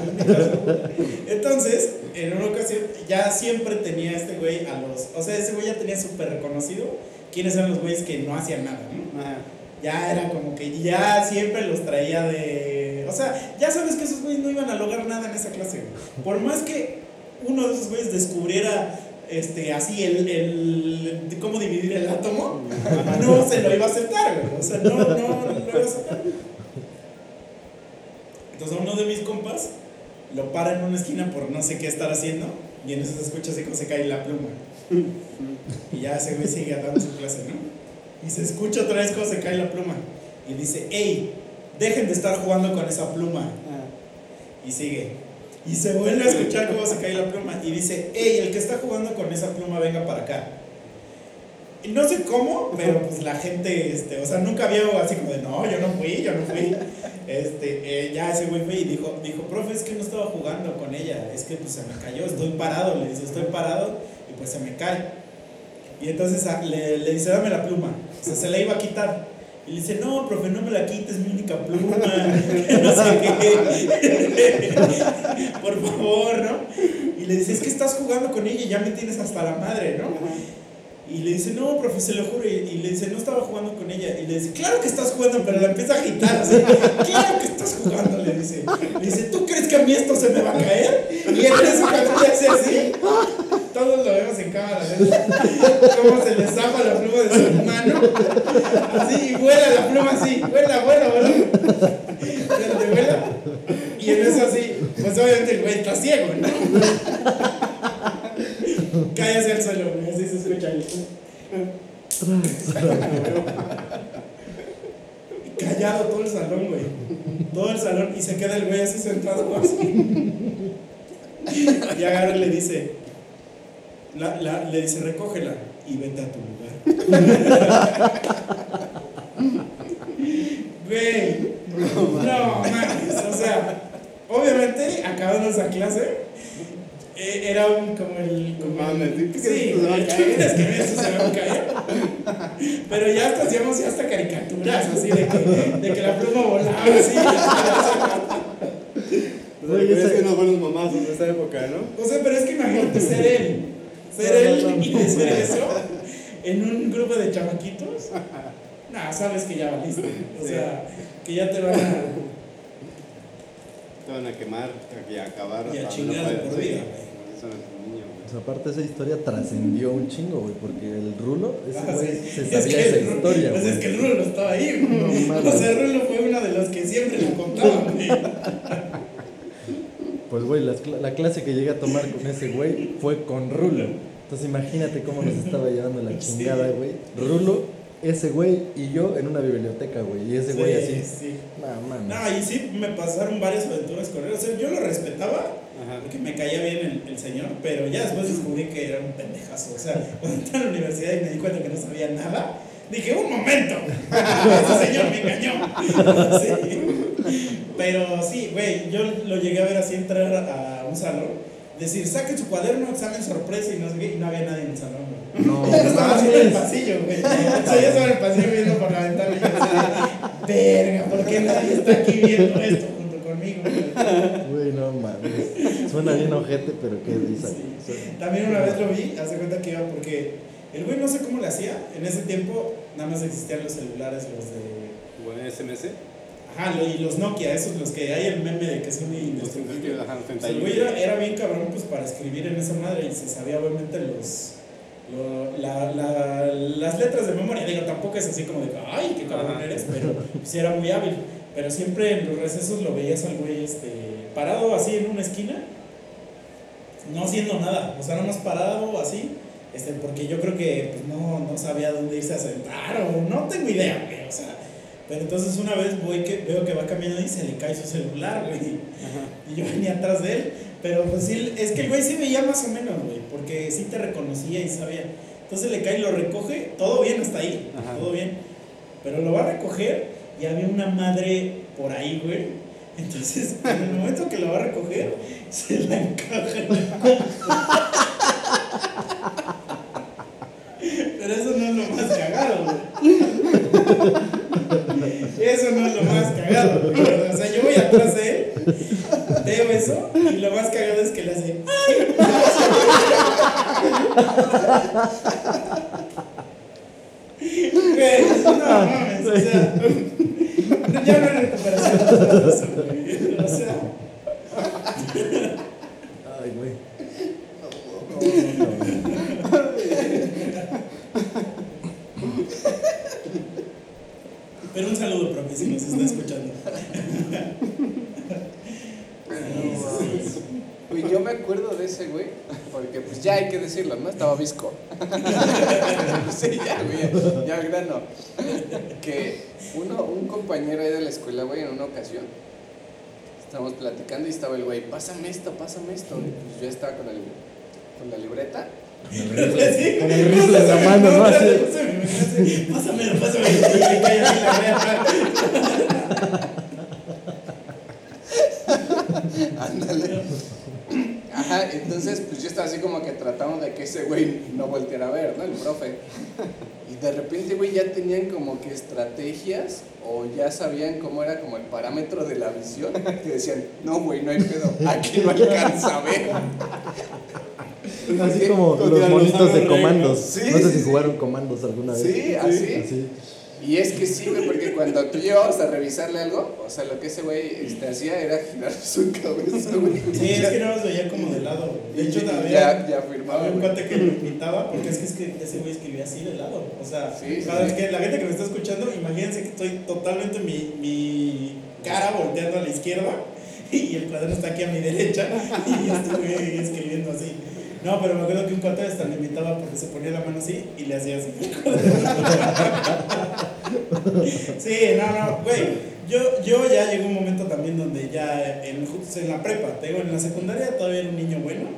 Speaker 1: Entonces, en una ocasión, ya siempre tenía este güey a los. O sea, ese güey ya tenía súper reconocido quiénes eran los güeyes que no hacían nada, ¿no?
Speaker 2: Ajá.
Speaker 1: Ya era como que ya siempre los traía de. O sea, ya sabes que esos güeyes no iban a lograr nada en esa clase. Por más que uno de esos güeyes descubriera. Este, así el, el cómo dividir el átomo, no se lo iba a aceptar, güey. O sea, no, no, no lo iba a aceptar. Entonces a uno de mis compas lo para en una esquina por no sé qué estar haciendo y en eso se escucha así como se cae la pluma. [LAUGHS] Y ya ese güey sigue dando su clase, ¿no? Y se escucha otra vez cómo se cae la pluma. Y dice, hey, dejen de estar jugando con esa pluma. Y sigue. Y se vuelve a escuchar cómo se cae la pluma. Y dice, hey, el que está jugando con esa pluma, venga para acá. Y no sé cómo, pero pues la gente, este, o sea, nunca había así como de, no, yo no fui, yo no fui. Este, eh, ya ese güey fue y dijo, dijo, profe, es que no estaba jugando con ella, es que pues se me cayó, estoy parado, le dice, estoy parado pues se me cae. Y entonces a- le, le dice, dame la pluma, o sea, se la iba a quitar. Y le dice, no, profe, no me la quites, es mi única pluma, [LAUGHS] no sé qué, [LAUGHS] por favor, ¿no? Y le dice, es que estás jugando con ella y ya me tienes hasta la madre, ¿no? Y le dice, no, profe, se lo juro. Y, le dice, no estaba jugando con ella. Y le dice, claro que estás jugando, pero la empieza a agitar así. Claro que estás jugando, le dice. Le dice, ¿tú crees que a mí esto se me va a caer? Y en eso cuando hace así, todos lo vemos en cámara lenta. [LAUGHS] Cómo se le zafa la pluma de su mano. Así, y vuela la pluma así. Vuela, vuela, vuela. Vuela. Y en eso así, pues obviamente el güey está ciego, ¿no? [LAUGHS] Cae hacia el suelo, así se escucha. Y Callado todo el salón, güey. Todo el salón. Y se queda el güey así sentado, así. Y agarra y le dice, la- la- le dice, recógela y vete a tu lugar. [LAUGHS] Güey, no mames, o sea, obviamente acabando esa clase, eh, era un como el. Como
Speaker 4: Mames,
Speaker 1: el-
Speaker 4: ¿tú crees
Speaker 1: sí,
Speaker 4: que se caer?
Speaker 1: Pero ya hasta hacíamos ya hasta caricaturas así de que, de que la pluma volaba así.
Speaker 3: Ese-
Speaker 2: que unos buenos mamazos de esa época, ¿no?
Speaker 1: O sea, pero es que imagínate ser él, ser él y decir [LAUGHS] eso [LAUGHS] en un grupo de chamaquitos. Nah, sabes que ya valiste. O sea, que ya te van a.
Speaker 2: Te van a quemar y a acabar.
Speaker 1: Y a chingar
Speaker 2: no
Speaker 1: por vida,
Speaker 2: Eso no es un niño, güey.
Speaker 3: O sea, aparte esa historia trascendió un chingo, güey, porque el Rulo, ese
Speaker 1: Ah,
Speaker 3: güey,
Speaker 1: sí.
Speaker 3: se
Speaker 1: Es
Speaker 3: sabía
Speaker 1: que
Speaker 3: esa
Speaker 1: el
Speaker 3: historia,
Speaker 1: Pues
Speaker 3: güey.
Speaker 1: es que el Rulo estaba ahí, güey.
Speaker 3: No. [LAUGHS]
Speaker 1: O sea, el Rulo fue uno de los que siempre la contaban, güey.
Speaker 3: Pues, güey, la clase que llegué a tomar con ese güey fue con Rulo. Entonces, imagínate cómo nos estaba llevando la [LAUGHS] chingada, güey. Rulo, ese güey y yo en una biblioteca, güey. Y ese güey
Speaker 1: Sí,
Speaker 3: así.
Speaker 1: sí.
Speaker 3: No.
Speaker 1: No, y sí me pasaron varias aventuras con él. O sea, yo lo respetaba
Speaker 2: Ajá.
Speaker 1: porque me caía bien el, el señor, pero ya después descubrí que era un pendejazo. O sea, [LAUGHS] cuando entré a la universidad y me di cuenta que no sabía nada, dije, un momento, [LAUGHS] ese señor me engañó. Sí. Pero sí, güey, yo lo llegué a ver así entrar a un salón, decir, saquen su cuaderno, examen sorpresa y no sé qué, y no había nadie en el salón, güey.
Speaker 3: No,
Speaker 1: Yo [LAUGHS] estaba así en el pasillo, güey. [LAUGHS] O sea, yo estaba en el pasillo viendo por la ventana y yo verga, ¿por qué nadie está aquí viendo esto junto conmigo? güey?"
Speaker 3: Güey, no mames. Suena bien ojete, pero qué risa.
Speaker 1: Sí. También una vez lo vi, hace cuenta que iba porque el güey no sé cómo le hacía. En ese tiempo nada más existían los celulares, los de.
Speaker 2: Bueno, SMS.
Speaker 1: Ajá, y los Nokia, esos los que hay el meme de que son indestructibles. El güey era, bien cabrón pues para escribir en esa madre y se sabía obviamente los lo- la- la- las letras de memoria. Digo, tampoco es así como de que, ay, qué cabrón
Speaker 2: Ajá.
Speaker 1: eres, pero sí era muy hábil. Pero siempre en los recesos lo veías al güey este, parado así en una esquina, no haciendo nada, o sea, nada más parado así. Este, porque yo creo que pues, no, no sabía dónde irse a sentar o no tengo idea, güey, o sea. Pero entonces una vez voy que, veo que va caminando y se le cae su celular, güey. Y yo venía atrás de él. Pero pues sí, es que el güey sí veía más o menos, güey. Porque sí te reconocía y sabía. Entonces le cae y lo recoge. Todo bien hasta ahí. Todo bien. Pero lo va a recoger y había una madre por ahí, güey. Entonces, [LAUGHS] en el momento que lo va a recoger, se la encaja. En [LAUGHS] Pero eso no es lo más cagado, güey. [LAUGHS] O sea, yo voy atrás de él, veo eso, y lo más cagado es que le hace. ¡Ay! Güey, no mames, o sea. Ya no hay recuperación eso. O sea.
Speaker 3: Ay, güey.
Speaker 1: Pero un saludo, profe, si nos está escuchando.
Speaker 4: Güey, yo me acuerdo de ese güey, porque pues ya hay que decirlo, ¿no? Estaba visco. [LAUGHS] sí, ya, güey, ya al grano. Que uno, un compañero ahí de la escuela, güey, en una ocasión, estábamos platicando y estaba el güey, pásame esto, pásame esto. Y pues yo estaba con, el, con la libreta.
Speaker 3: Con el rifle en la mano, ¿no? Así.
Speaker 1: Pásamelo, pásamelo. Y me cae así la reata.
Speaker 4: Ándale. Ajá, entonces pues yo estaba así como que tratando de que ese güey no volteara a ver, ¿no? El profe. Y de repente, güey, ya tenían como que estrategias o ya sabían cómo era como el parámetro de la visión. Que decían, no, güey, no hay pedo, aquí no alcanza a ver.
Speaker 3: Así como los monitos de comandos.
Speaker 4: Sí,
Speaker 3: no sé
Speaker 4: sí,
Speaker 3: si
Speaker 4: sí.
Speaker 3: jugaron comandos alguna vez.
Speaker 4: Sí, así.
Speaker 3: Así.
Speaker 4: Y es que sí, güey, porque cuando tú llevabas a revisarle algo, o sea, lo que ese güey este, hacía era girar [LAUGHS] su cabeza, güey.
Speaker 1: Sí, es que no los veía como de lado. De hecho, también.
Speaker 4: ya, ya firmaba,
Speaker 1: Había un cuate que lo imitaba, porque es que, es que ese güey escribía así de lado. O sea,
Speaker 4: Sí, sí,
Speaker 1: cada vez
Speaker 4: sí.
Speaker 1: que la gente que me está escuchando, imagínense que estoy totalmente mi, mi cara volteando a la izquierda [LAUGHS] y el cuaderno está aquí a mi derecha [LAUGHS] y estoy escribiendo así. No, pero me acuerdo que un cuate hasta le imitaba porque se ponía la mano así y le hacía así. [LAUGHS] Sí, no, no, güey. Yo, yo ya llegó un momento también donde ya en, justo en la prepa, te digo, en la secundaria todavía era un niño bueno.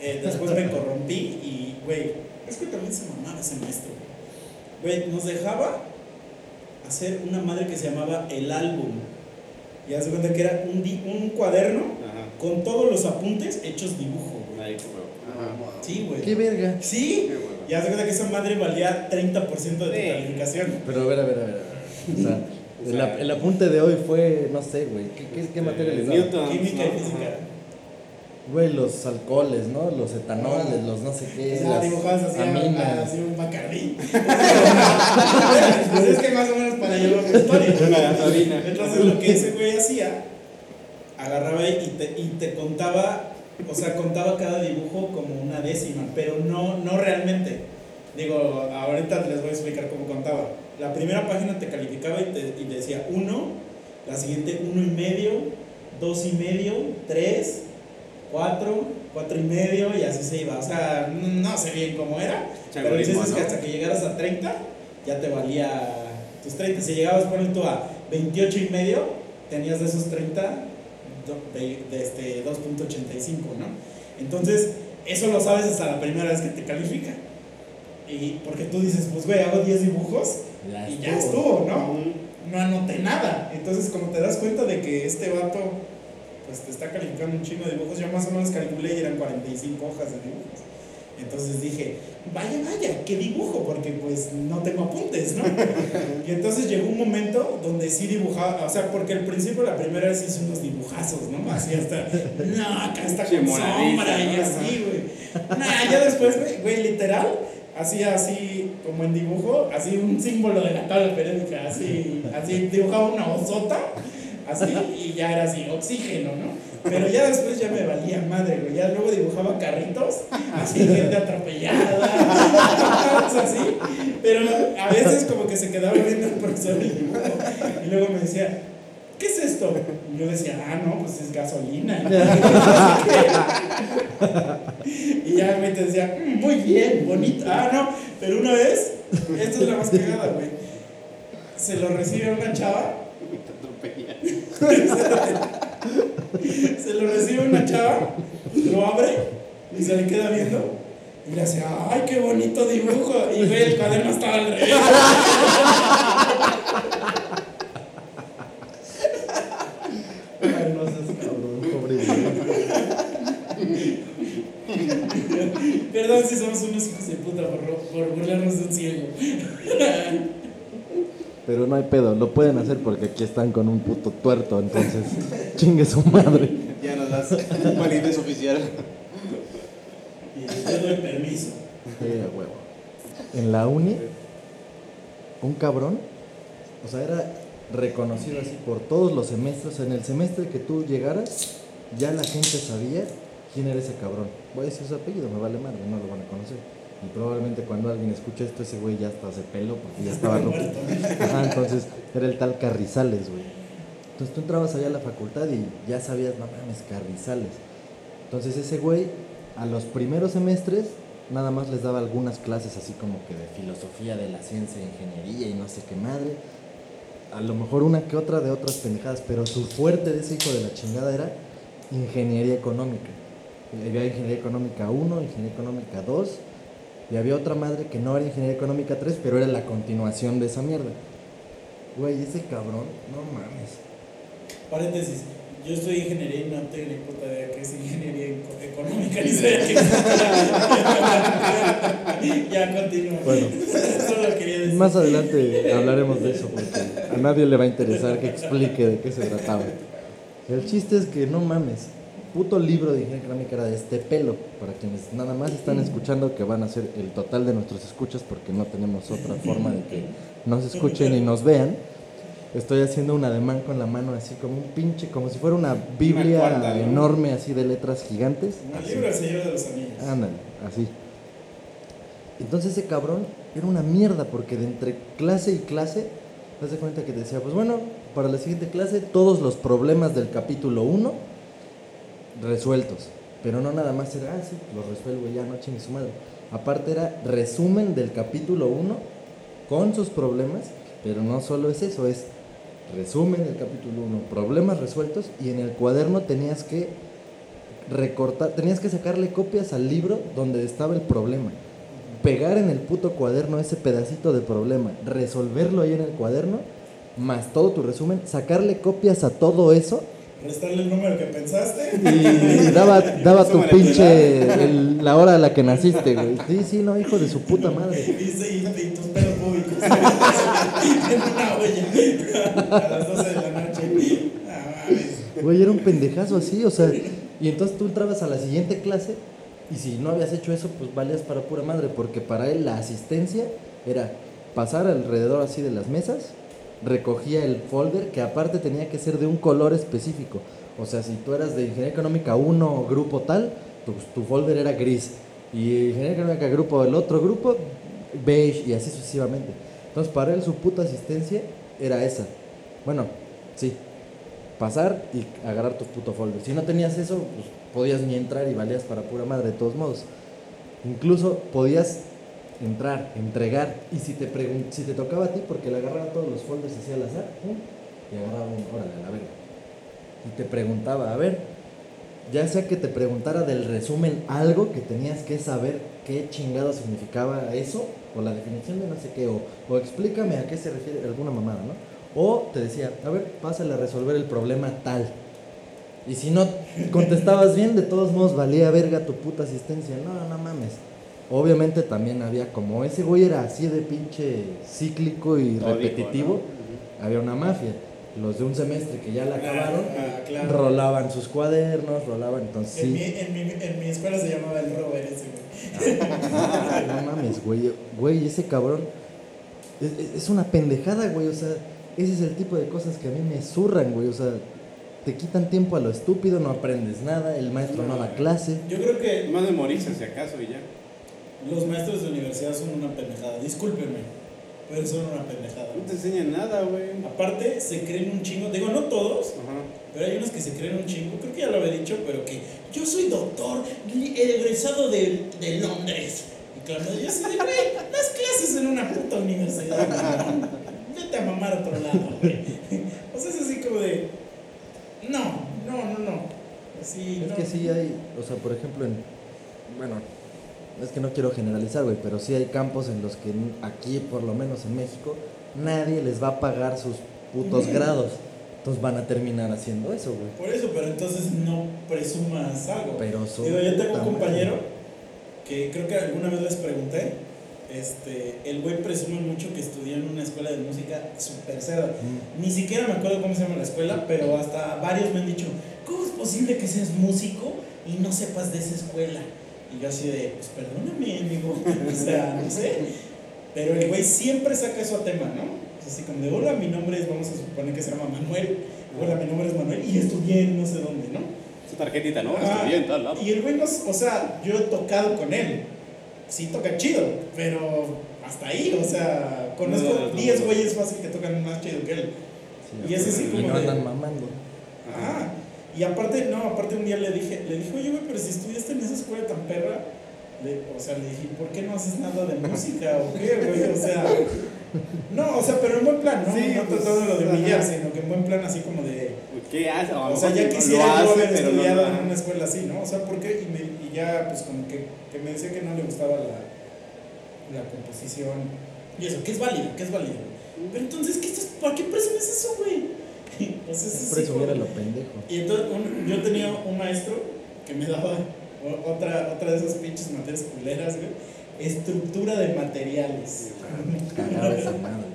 Speaker 1: Eh, después me corrompí y, güey, es que también se mamaba ese maestro. Güey, nos dejaba hacer una madre que se llamaba el álbum. Y haz de cuenta que era un, un cuaderno
Speaker 2: Ajá.
Speaker 1: con todos los apuntes hechos dibujo, güey.
Speaker 2: Ahí, como.
Speaker 4: Ajá.
Speaker 1: Sí, güey.
Speaker 3: Qué verga.
Speaker 1: Sí. Y haz de cuenta que esa madre valía 30% de tu
Speaker 2: Sí.
Speaker 1: calificación.
Speaker 3: Pero a ver, a ver, a ver. O sea, [LAUGHS] el, ap- el apunte de hoy fue, no sé, güey. ¿Qué, qué, qué materia les daba?
Speaker 2: Newton.
Speaker 1: Química y física.
Speaker 3: Güey, los alcoholes, ¿no? Los etanoles, los no sé qué.
Speaker 1: O sea,
Speaker 3: las
Speaker 1: dibujabas así,
Speaker 3: aminas.
Speaker 1: así un bacardí. [LAUGHS] pues es que más o menos para llevar la historia. [LAUGHS] Entonces lo que ese güey hacía, agarraba y te, y te contaba, o sea, contaba cada dibujo como una décima, pero no, no realmente. Digo, ahorita les voy a explicar cómo contaba. La primera página te calificaba y te, y te decía uno, la siguiente uno y medio, dos y medio, tres, cuatro, cuatro y medio y así se iba. O sea, no sé bien cómo era, pero el es que
Speaker 2: ¿no?
Speaker 1: hasta que llegaras a 30 ya te valía tus 30. Si llegabas, por tú a 28 y medio, tenías de esos 30 do- de, de este 2.85, ¿no? Entonces, eso lo sabes hasta la primera vez que te califica. Y porque tú dices, pues güey, hago 10 dibujos y ya estuvo, ¿no? No anoté nada. Entonces, como te das cuenta de que este vato pues te está calificando un chingo de dibujos, yo más o menos calculé y eran 45 hojas de dibujos. Entonces dije, vaya, vaya, qué dibujo, porque pues no tengo apuntes, ¿no? [LAUGHS] y entonces llegó un momento donde sí dibujaba, o sea, porque al principio la primera vez hice unos dibujazos, ¿no? Así hasta, no, acá está con sombra y así, güey. Nah, ya después, güey, güey, literal, hacía así, como en dibujo, así un símbolo de la tabla periódica, así, así dibujaba una osota, así, y ya era así, oxígeno, ¿no? Pero ya después ya me valía madre, güey. Ya luego dibujaba carritos, así, gente atropellada, así. Pero a veces como que se quedaba viendo el profesor. Y luego me decía, ¿qué es esto? Y yo decía, ah, no, pues es gasolina. y ya güey te decía, "Mm, muy bien, bonito. Ah, no, pero una vez, esta es la más cagada, güey. Se lo recibe una chava [LAUGHS] Se lo recibe una chava, lo abre y se le queda viendo y le hace, ¡ay, qué bonito dibujo! Y ve el cuaderno estaba al revés. Perdón si somos unos hijos de puta por, por burlarnos de un ciego. [LAUGHS]
Speaker 3: Pero no hay pedo, lo pueden hacer porque aquí están con un puto tuerto, entonces [LAUGHS] chingue su madre.
Speaker 5: Ya nos das validez oficial.
Speaker 1: Y te doy permiso.
Speaker 3: Sí, a huevo. En la uni, un cabrón, o sea, era reconocido así por todos los semestres. En el semestre que tú llegaras, ya la gente sabía quién era ese cabrón. Voy a decir su apellido, me vale madre, no lo van a conocer. Y probablemente cuando alguien escuche esto, ese güey ya hasta se pelo porque ya estaba. Ajá, entonces era el tal Carrizales, güey. Entonces tú entrabas allá a la facultad y ya sabías, no mames, Carrizales. Entonces ese güey, a los primeros semestres, nada más les daba algunas clases así como que de filosofía de la ciencia, ingeniería y no sé qué madre. A lo mejor una que otra de otras pendejadas, pero su fuerte de ese hijo de la chingada era ingeniería económica. Había ingeniería económica 1, ingeniería económica 2, y había otra madre que no era ingeniería económica 3, pero era la continuación de esa mierda. Güey, ese cabrón, no mames.
Speaker 1: Paréntesis. Yo estudié ingeniería y no tengo ni puta idea qué es ingeniería eco- económica ni sé qué [LAUGHS] ya continúo.
Speaker 3: Bueno.
Speaker 1: Solo quería decir.
Speaker 3: Más adelante hablaremos de eso porque a nadie le va a interesar que explique de qué se trataba. El chiste es que no mames, puto libro de ingeniería económica era de este pelo, para quienes nada más están escuchando que van a ser el total de nuestros escuchas porque no tenemos otra forma de que nos escuchen y nos vean. Estoy haciendo un ademán con la mano así como un pinche, como si fuera una Biblia
Speaker 2: cuarta, ¿no?
Speaker 3: enorme así de letras gigantes.
Speaker 1: El
Speaker 3: Así.
Speaker 1: libro del Señor de los Anillos.
Speaker 3: Ándale, así. Entonces ese cabrón era una mierda porque de entre clase y clase, te das cuenta que te decía, pues bueno, para la siguiente clase todos los problemas del capítulo 1 resueltos. Pero no nada más era, ah, sí, los resuelvo ya, no chingue su madre. Aparte era resumen del capítulo 1 con sus problemas, pero no solo es eso, es resumen del capítulo 1, problemas resueltos y en el cuaderno tenías que recortar, tenías que sacarle copias al libro donde estaba el problema. Pegar en el puto cuaderno ese pedacito de problema, resolverlo ahí en el cuaderno, más todo tu resumen, sacarle copias a todo eso
Speaker 1: Restarle el número que pensaste.
Speaker 3: y daba, daba tu pinche el- la hora a la que naciste, güey. Sí, sí, no, hijo de su puta madre.
Speaker 1: Y, y- y tus pelos públicos [LAUGHS] en una olla a las 12 de la noche. Ah.
Speaker 3: Güey, era un pendejazo así, o sea, y entonces tú entrabas a la siguiente clase y si no habías hecho eso, pues valías para pura madre, porque para él la asistencia era pasar alrededor así de las mesas, recogía el folder que aparte tenía que ser de un color específico. O sea, si tú eras de Ingeniería Económica 1, grupo tal, tu, tu folder era gris. Y Ingeniería Económica grupo del otro grupo, beige y así sucesivamente. Entonces, para él su puta asistencia era esa. Bueno, sí, pasar y agarrar tu puto folder. Si no tenías eso, pues podías ni entrar y valías para pura madre de todos modos. Incluso podías entrar, entregar y si te si te tocaba a ti porque le agarraba todos los folders así al azar, pum, y agarraba un, órale, a la verga. Y te preguntaba, a ver, ya sea que te preguntara del resumen algo que tenías que saber qué chingado significaba eso, o la definición de no sé qué, o, o explícame a qué se refiere alguna mamada, ¿no? O te decía, a ver, pásale a resolver el problema tal. Y si no contestabas bien, de todos modos valía verga tu puta asistencia. No, no mames. Obviamente también había, como ese güey era así de pinche cíclico y repetitivo,
Speaker 2: ¿no?
Speaker 3: había una mafia. Los de un semestre que ya la acabaron,
Speaker 1: ah, claro.
Speaker 3: rolaban sus cuadernos, rolaban, entonces
Speaker 1: En, mi, en, mi, en mi escuela se llamaba el Robert ese, güey.
Speaker 3: No mames, güey. Güey, ese cabrón es, es- una pendejada, güey. O sea, ese es el tipo de cosas que a mí me zurran, güey. O sea, te quitan tiempo a lo estúpido, no aprendes nada, el maestro no da clase.
Speaker 1: Yo creo que
Speaker 2: Más de morirse si acaso y ya.
Speaker 1: Los maestros de universidad son una pendejada. Discúlpenme, pero son una pendejada.
Speaker 2: No te enseñan nada, güey.
Speaker 1: Aparte, se creen un chingo. Digo, no todos,
Speaker 2: Ajá.
Speaker 1: pero hay unos que se creen un chingo. Creo que ya lo había dicho, pero que yo soy doctor, egresado de, de Londres. Y claro, yo así de, güey, das clases en una puta universidad. Vete a mamar a otro lado, güey. O sea, es así como de. No, no, no, no. Así,
Speaker 3: Es
Speaker 1: no.
Speaker 3: que sí hay, o sea, por ejemplo, en. Bueno, es que no quiero generalizar, güey, pero sí hay campos en los que aquí, por lo menos en México, nadie les va a pagar sus putos grados. Entonces van a terminar haciendo eso, güey.
Speaker 1: Por eso, pero entonces no presumas algo.
Speaker 3: Pero
Speaker 1: Digo, yo tengo un compañero que creo que alguna vez les pregunté este, el güey presume mucho que estudió en una escuela de música super.
Speaker 3: Mm.
Speaker 1: Ni siquiera me acuerdo cómo se llama la escuela, pero hasta varios me han dicho, ¿cómo es posible que seas músico y no sepas de esa escuela? Y yo así de, pues perdóname, amigo, [LAUGHS] o sea, no sé. Pero el güey siempre saca eso a tema, ¿no? Es así como de, hola, mi nombre es, vamos a suponer que se llama Manuel, hola, mi nombre es Manuel y estudié en no sé dónde, ¿no?
Speaker 2: Su tarjetita, ¿no? Estudié en tal lado.
Speaker 1: Y el güey, no, o sea, yo he tocado con él. Sí toca chido, pero hasta ahí, o sea, conozco
Speaker 2: No, no, no,
Speaker 1: 10
Speaker 2: no.
Speaker 1: güeyes fácil que tocan más chido que él.
Speaker 3: Sí,
Speaker 1: Y es así
Speaker 3: y
Speaker 1: como
Speaker 3: no
Speaker 1: de-
Speaker 3: andan mamando.
Speaker 1: Ajá. Y aparte, no, aparte un día le dije, le dije, oye, güey, pero si estudiaste en esa escuela tan perra, le- o sea, le dije, ¿por qué no haces nada de música o qué, güey? O sea, no, o sea, pero en buen plan, no,
Speaker 2: Sí,
Speaker 1: no
Speaker 2: pues,
Speaker 1: tratando de humillar, sino que en buen plan así como de,
Speaker 2: ¿Qué hace? A lo
Speaker 1: o sea, ya quisiera
Speaker 2: lo
Speaker 1: yo
Speaker 2: hace,
Speaker 1: haber
Speaker 2: no
Speaker 1: estudiado
Speaker 2: lo-
Speaker 1: en una escuela así, ¿no? O sea, ¿por qué? Y, me, y ya, pues como que, que me decía que no le gustaba la, la composición. Y eso, que es válido, que es válido. Pero entonces, ¿qué estás, ¿para qué presumes eso, güey? [LAUGHS] Pues es
Speaker 3: presumir a lo pendejo.
Speaker 1: y entonces un- yo tenía un maestro que me daba otra, otra de esas pinches materias culeras, güey. Estructura de materiales. [LAUGHS]
Speaker 3: Cagaba esa madre.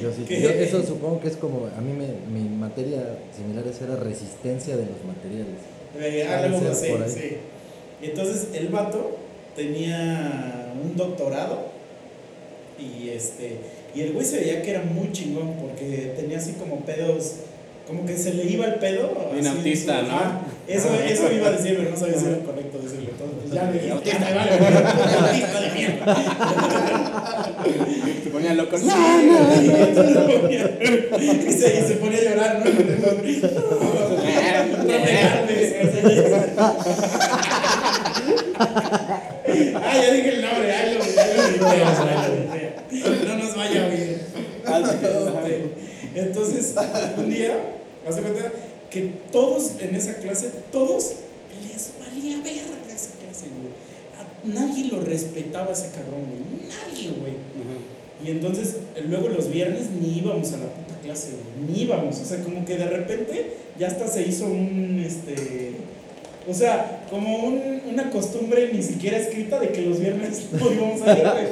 Speaker 3: Yo sí,
Speaker 1: ¿Qué?
Speaker 3: yo eso supongo que es como, a mí me, mi materia similar eso era resistencia de los materiales.
Speaker 1: Eh, algo así, sí. Entonces el vato tenía un doctorado y este y el güey se veía que era muy chingón porque tenía así como pedos como que se le iba el pedo
Speaker 2: Bien autista, ¿no?
Speaker 1: ah, eso, eso iba a decir pero no sabía si era correcto decirlo entonces pues ya le dije
Speaker 2: Autista.
Speaker 1: "Ya me autista de mierda [LAUGHS]
Speaker 4: Se ponía loco.
Speaker 1: Sí, güey, y se ponía- y se, y se ponía a llorar, ¿no? [LAUGHS] No, no me. [LAUGHS] Ah, ya dije el nombre, ay, lo ya lo grité, ya lo grité. No nos vaya a oír. Este, [LAUGHS] Entonces, un día, haz de cuenta que todos en esa clase, todos les valía verga esa clase, güey. A nadie lo respetaba ese cabrón, güey. Nadie, güey. Y entonces, luego los viernes ni íbamos a la puta clase, güey, ni íbamos. O sea, como que de repente ya hasta se hizo un, este, o sea, como un- una costumbre ni siquiera escrita de que los viernes [LAUGHS] no íbamos a ir, güey.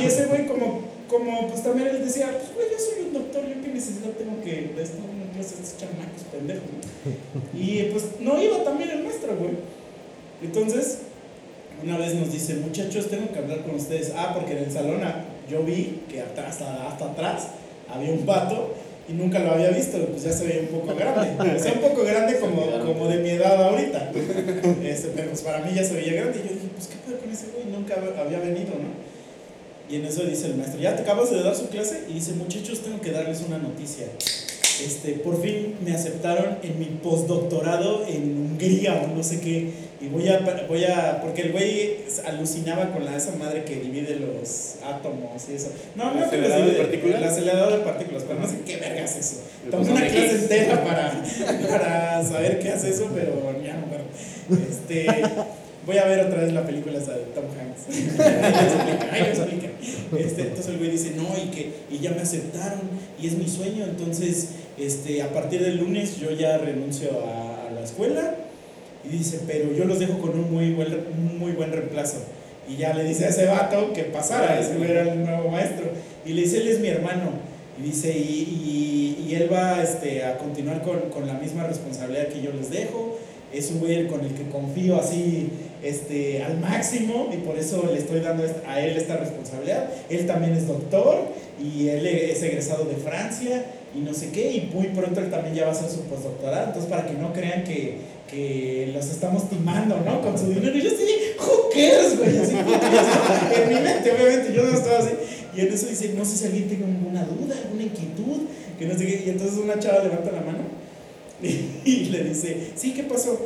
Speaker 1: Y, y ese güey como, como, pues también él decía, pues güey, yo soy un doctor, yo qué necesidad tengo que estar en una clase de estos chamacos pendejos, ¿no? Y pues no iba también el maestro, güey. Entonces, una vez nos dice, muchachos, tengo que hablar con ustedes. Ah, porque en el salón ah, yo vi que atrás, hasta, hasta atrás había un pato y nunca lo había visto, pues ya se veía un poco grande. [LAUGHS] O sea, un poco grande como, como de mi edad ahorita. Este, pero pues para mí ya se veía grande. Y yo dije, pues qué pedo con ese güey, nunca había venido, ¿no? Y en eso dice el maestro, ya te acabas de dar su clase y dice, muchachos, tengo que darles una noticia. Este, por fin me aceptaron en mi postdoctorado en Hungría o no sé qué. Y voy a, voy a, porque el güey alucinaba con la, esa madre que divide los átomos y eso. No,
Speaker 2: ¿El
Speaker 1: no que los divide,
Speaker 2: partículas?
Speaker 1: El acelerador de partículas, pero no sé qué verga es eso. Tomé una clase entera para, [LAUGHS] para saber qué hace eso, pero ya no, bueno. Este, voy a ver otra vez la película esa de Tom Hanks. Ahí lo explica. Este, entonces el güey dice, no, y que y ya me aceptaron, y es mi sueño, entonces este, a partir del lunes yo ya renuncio a, a la escuela, y dice, pero yo los dejo con un muy buen, muy buen reemplazo. Y ya le dice a ese vato que pasara, ese era el nuevo maestro. Y le dice, él es mi hermano. Y dice, y, y- y él va este, a continuar con, con la misma responsabilidad que yo les dejo. Es un güey con el que confío así este, al máximo y por eso le estoy dando a él esta responsabilidad. Él también es doctor y él es egresado de Francia y no sé qué. Y muy pronto él también ya va a hacer su postdoctorado. Entonces, para que no crean que, que los estamos timando, ¿no? Con su dinero. Y yo estoy, who cares, güey? Así, [LAUGHS] en mi mente, obviamente, yo no estaba así. Y en eso dice, no sé si alguien tiene alguna duda, alguna inquietud, que no sé qué. Y entonces una chava levanta la mano y, [LAUGHS] y le dice, sí, ¿qué pasó?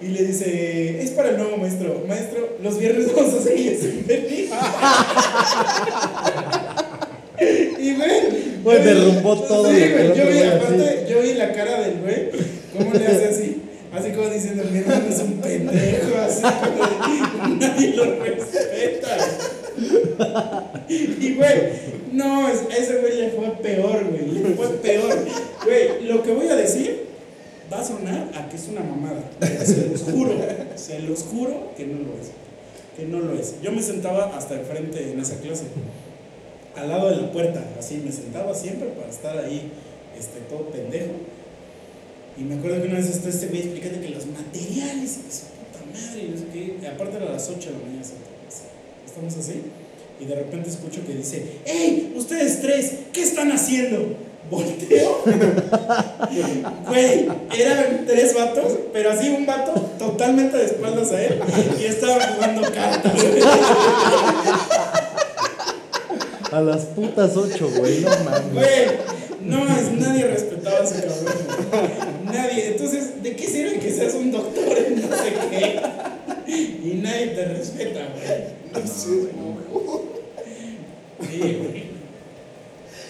Speaker 1: Y le dice, es para el nuevo maestro. Maestro, los viernes [LAUGHS] vamos a seguir sin venir. y güey.
Speaker 3: Güey,
Speaker 1: yo vi-
Speaker 3: derrumbó todo
Speaker 1: Sí, güey, yo vi, aparte, yo vi la cara del güey, cómo le hace así. Así como diciendo, mi hermano es un pendejo, así como nadie lo respeta. Y güey, no, ese güey le fue peor, güey, le fue peor. Güey, lo que voy a decir va a sonar a que es una mamada. Se los juro, se los juro que no lo es. que no lo es. Yo me sentaba hasta enfrente en esa clase, al lado de la puerta, así me sentaba siempre para estar ahí, este, todo pendejo. Y me acuerdo que una vez está este güey explicando que los materiales y que su puta madre y no sé aparte era las 8 de la mañana, estamos así. Y de repente escucho que dice, ¡Ey! Ustedes tres, ¿qué están haciendo? Volteo. Güey, eran tres vatos, pero así un vato totalmente de espaldas a él y estaba jugando cartas.
Speaker 3: A las putas 8, güey, no mames.
Speaker 1: Güey, no más, nadie respetaba a ese cabrón. Nadie. Entonces, ¿de qué sirve que seas un doctor en no sé qué? Y nadie te respeta, güey. Sí, güey.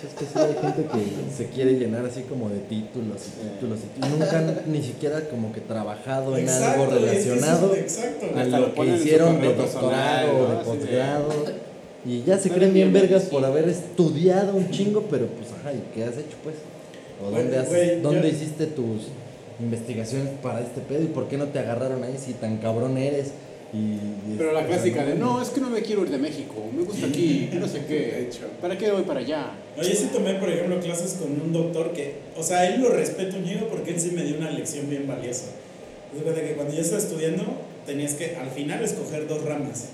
Speaker 3: Es que sí hay gente que se quiere llenar así como de títulos y títulos y nunca han ni siquiera como que trabajado en algo
Speaker 1: es
Speaker 3: relacionado
Speaker 1: eso-
Speaker 3: a
Speaker 5: Hasta
Speaker 3: lo que hicieron de doctorado o de posgrado. Y ya se creen bien vergas por haber estudiado un chingo, pero pues ajá, ¿y qué has hecho pues? ¿O dónde, has- dónde
Speaker 1: yo-
Speaker 3: hiciste tus investigaciones para este pedo? ¿Y por qué no te agarraron ahí si tan cabrón eres? Y, y
Speaker 5: Pero
Speaker 3: es-
Speaker 5: la clásica de, no, es que no me quiero ir de México, me gusta aquí, no sé qué, ¿para qué voy para allá?
Speaker 1: No, yo sí tomé, por ejemplo, clases con un doctor que, o sea, él lo respeto un chingo porque él sí me dio una lección bien valiosa. De cuenta que cuando yo estaba estudiando, tenías que al final escoger dos ramas: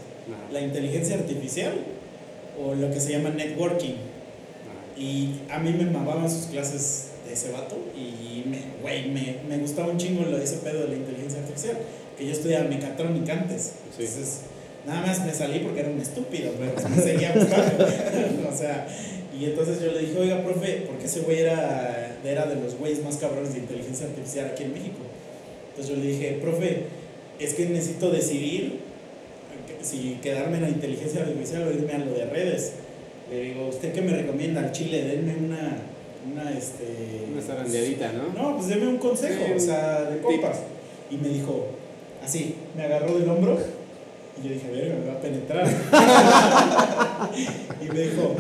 Speaker 1: la inteligencia artificial o lo que se llama networking. Y a mí me mamaban sus clases de ese vato y, me, güey, me, me gustaba un chingo lo, ese pedo de la inteligencia artificial. Que yo estudiaba mecatrónica antes.
Speaker 5: Sí.
Speaker 1: Entonces, nada más me salí porque era un estúpido, pero me seguía gustando. [LAUGHS] o sea, y entonces yo le dije, oiga, profe, porque ese güey era, era de los güeyes más cabrones de inteligencia artificial aquí en México. Entonces yo le dije, profe, es que necesito decidir si quedarme en la inteligencia artificial o irme a lo de redes. Le digo, ¿usted qué me recomienda? Al chile, denme una, una, este...
Speaker 5: Una zarandeadita, ¿no?
Speaker 1: No, pues deme un consejo,
Speaker 5: Sí,
Speaker 1: o sea, de compas. Y me dijo, así, me agarró del hombro y yo dije, verga, me va a penetrar. [LAUGHS] y me dijo,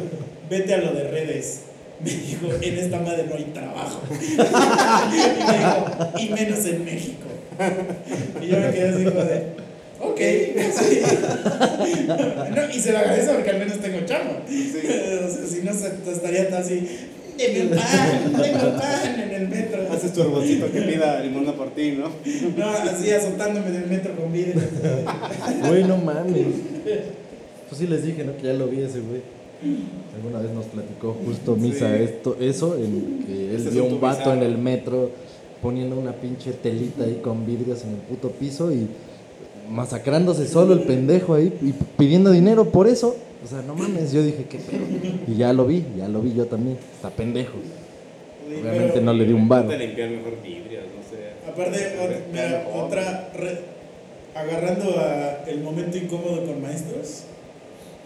Speaker 1: vete a lo de redes. Me dijo, en esta madre no hay trabajo. [LAUGHS] y me dijo, y menos en México. Y yo me quedé así como de, ok, sí. [LAUGHS] No, y se lo agradezco porque al menos tengo chamo. o sea, si no, estaría tan así, deme un pan, deme un [LAUGHS] pan en el metro.
Speaker 5: Haces tu hermosito que pida limona por ti, ¿no?
Speaker 1: No, así azotándome del metro con vidrio.
Speaker 3: Güey, no mames. Pues sí les dije, ¿no? Que ya lo vi ese güey. Alguna vez nos platicó justo Misa
Speaker 5: Sí.
Speaker 3: esto, eso, en que él vio un vato
Speaker 5: bizarro.
Speaker 3: en el metro poniendo una pinche telita ahí con vidrios en el puto piso y masacrándose solo el pendejo ahí y pidiendo dinero por eso. O sea, no mames, yo dije, qué pedo. Y ya lo vi, ya lo vi yo también. Está pendejo. Obviamente
Speaker 1: Pero,
Speaker 3: no le di un bar.
Speaker 2: Ponte a limpiar mejor vidrios, no sé.
Speaker 1: Aparte, mira, otra, re- agarrando a el momento incómodo con maestros.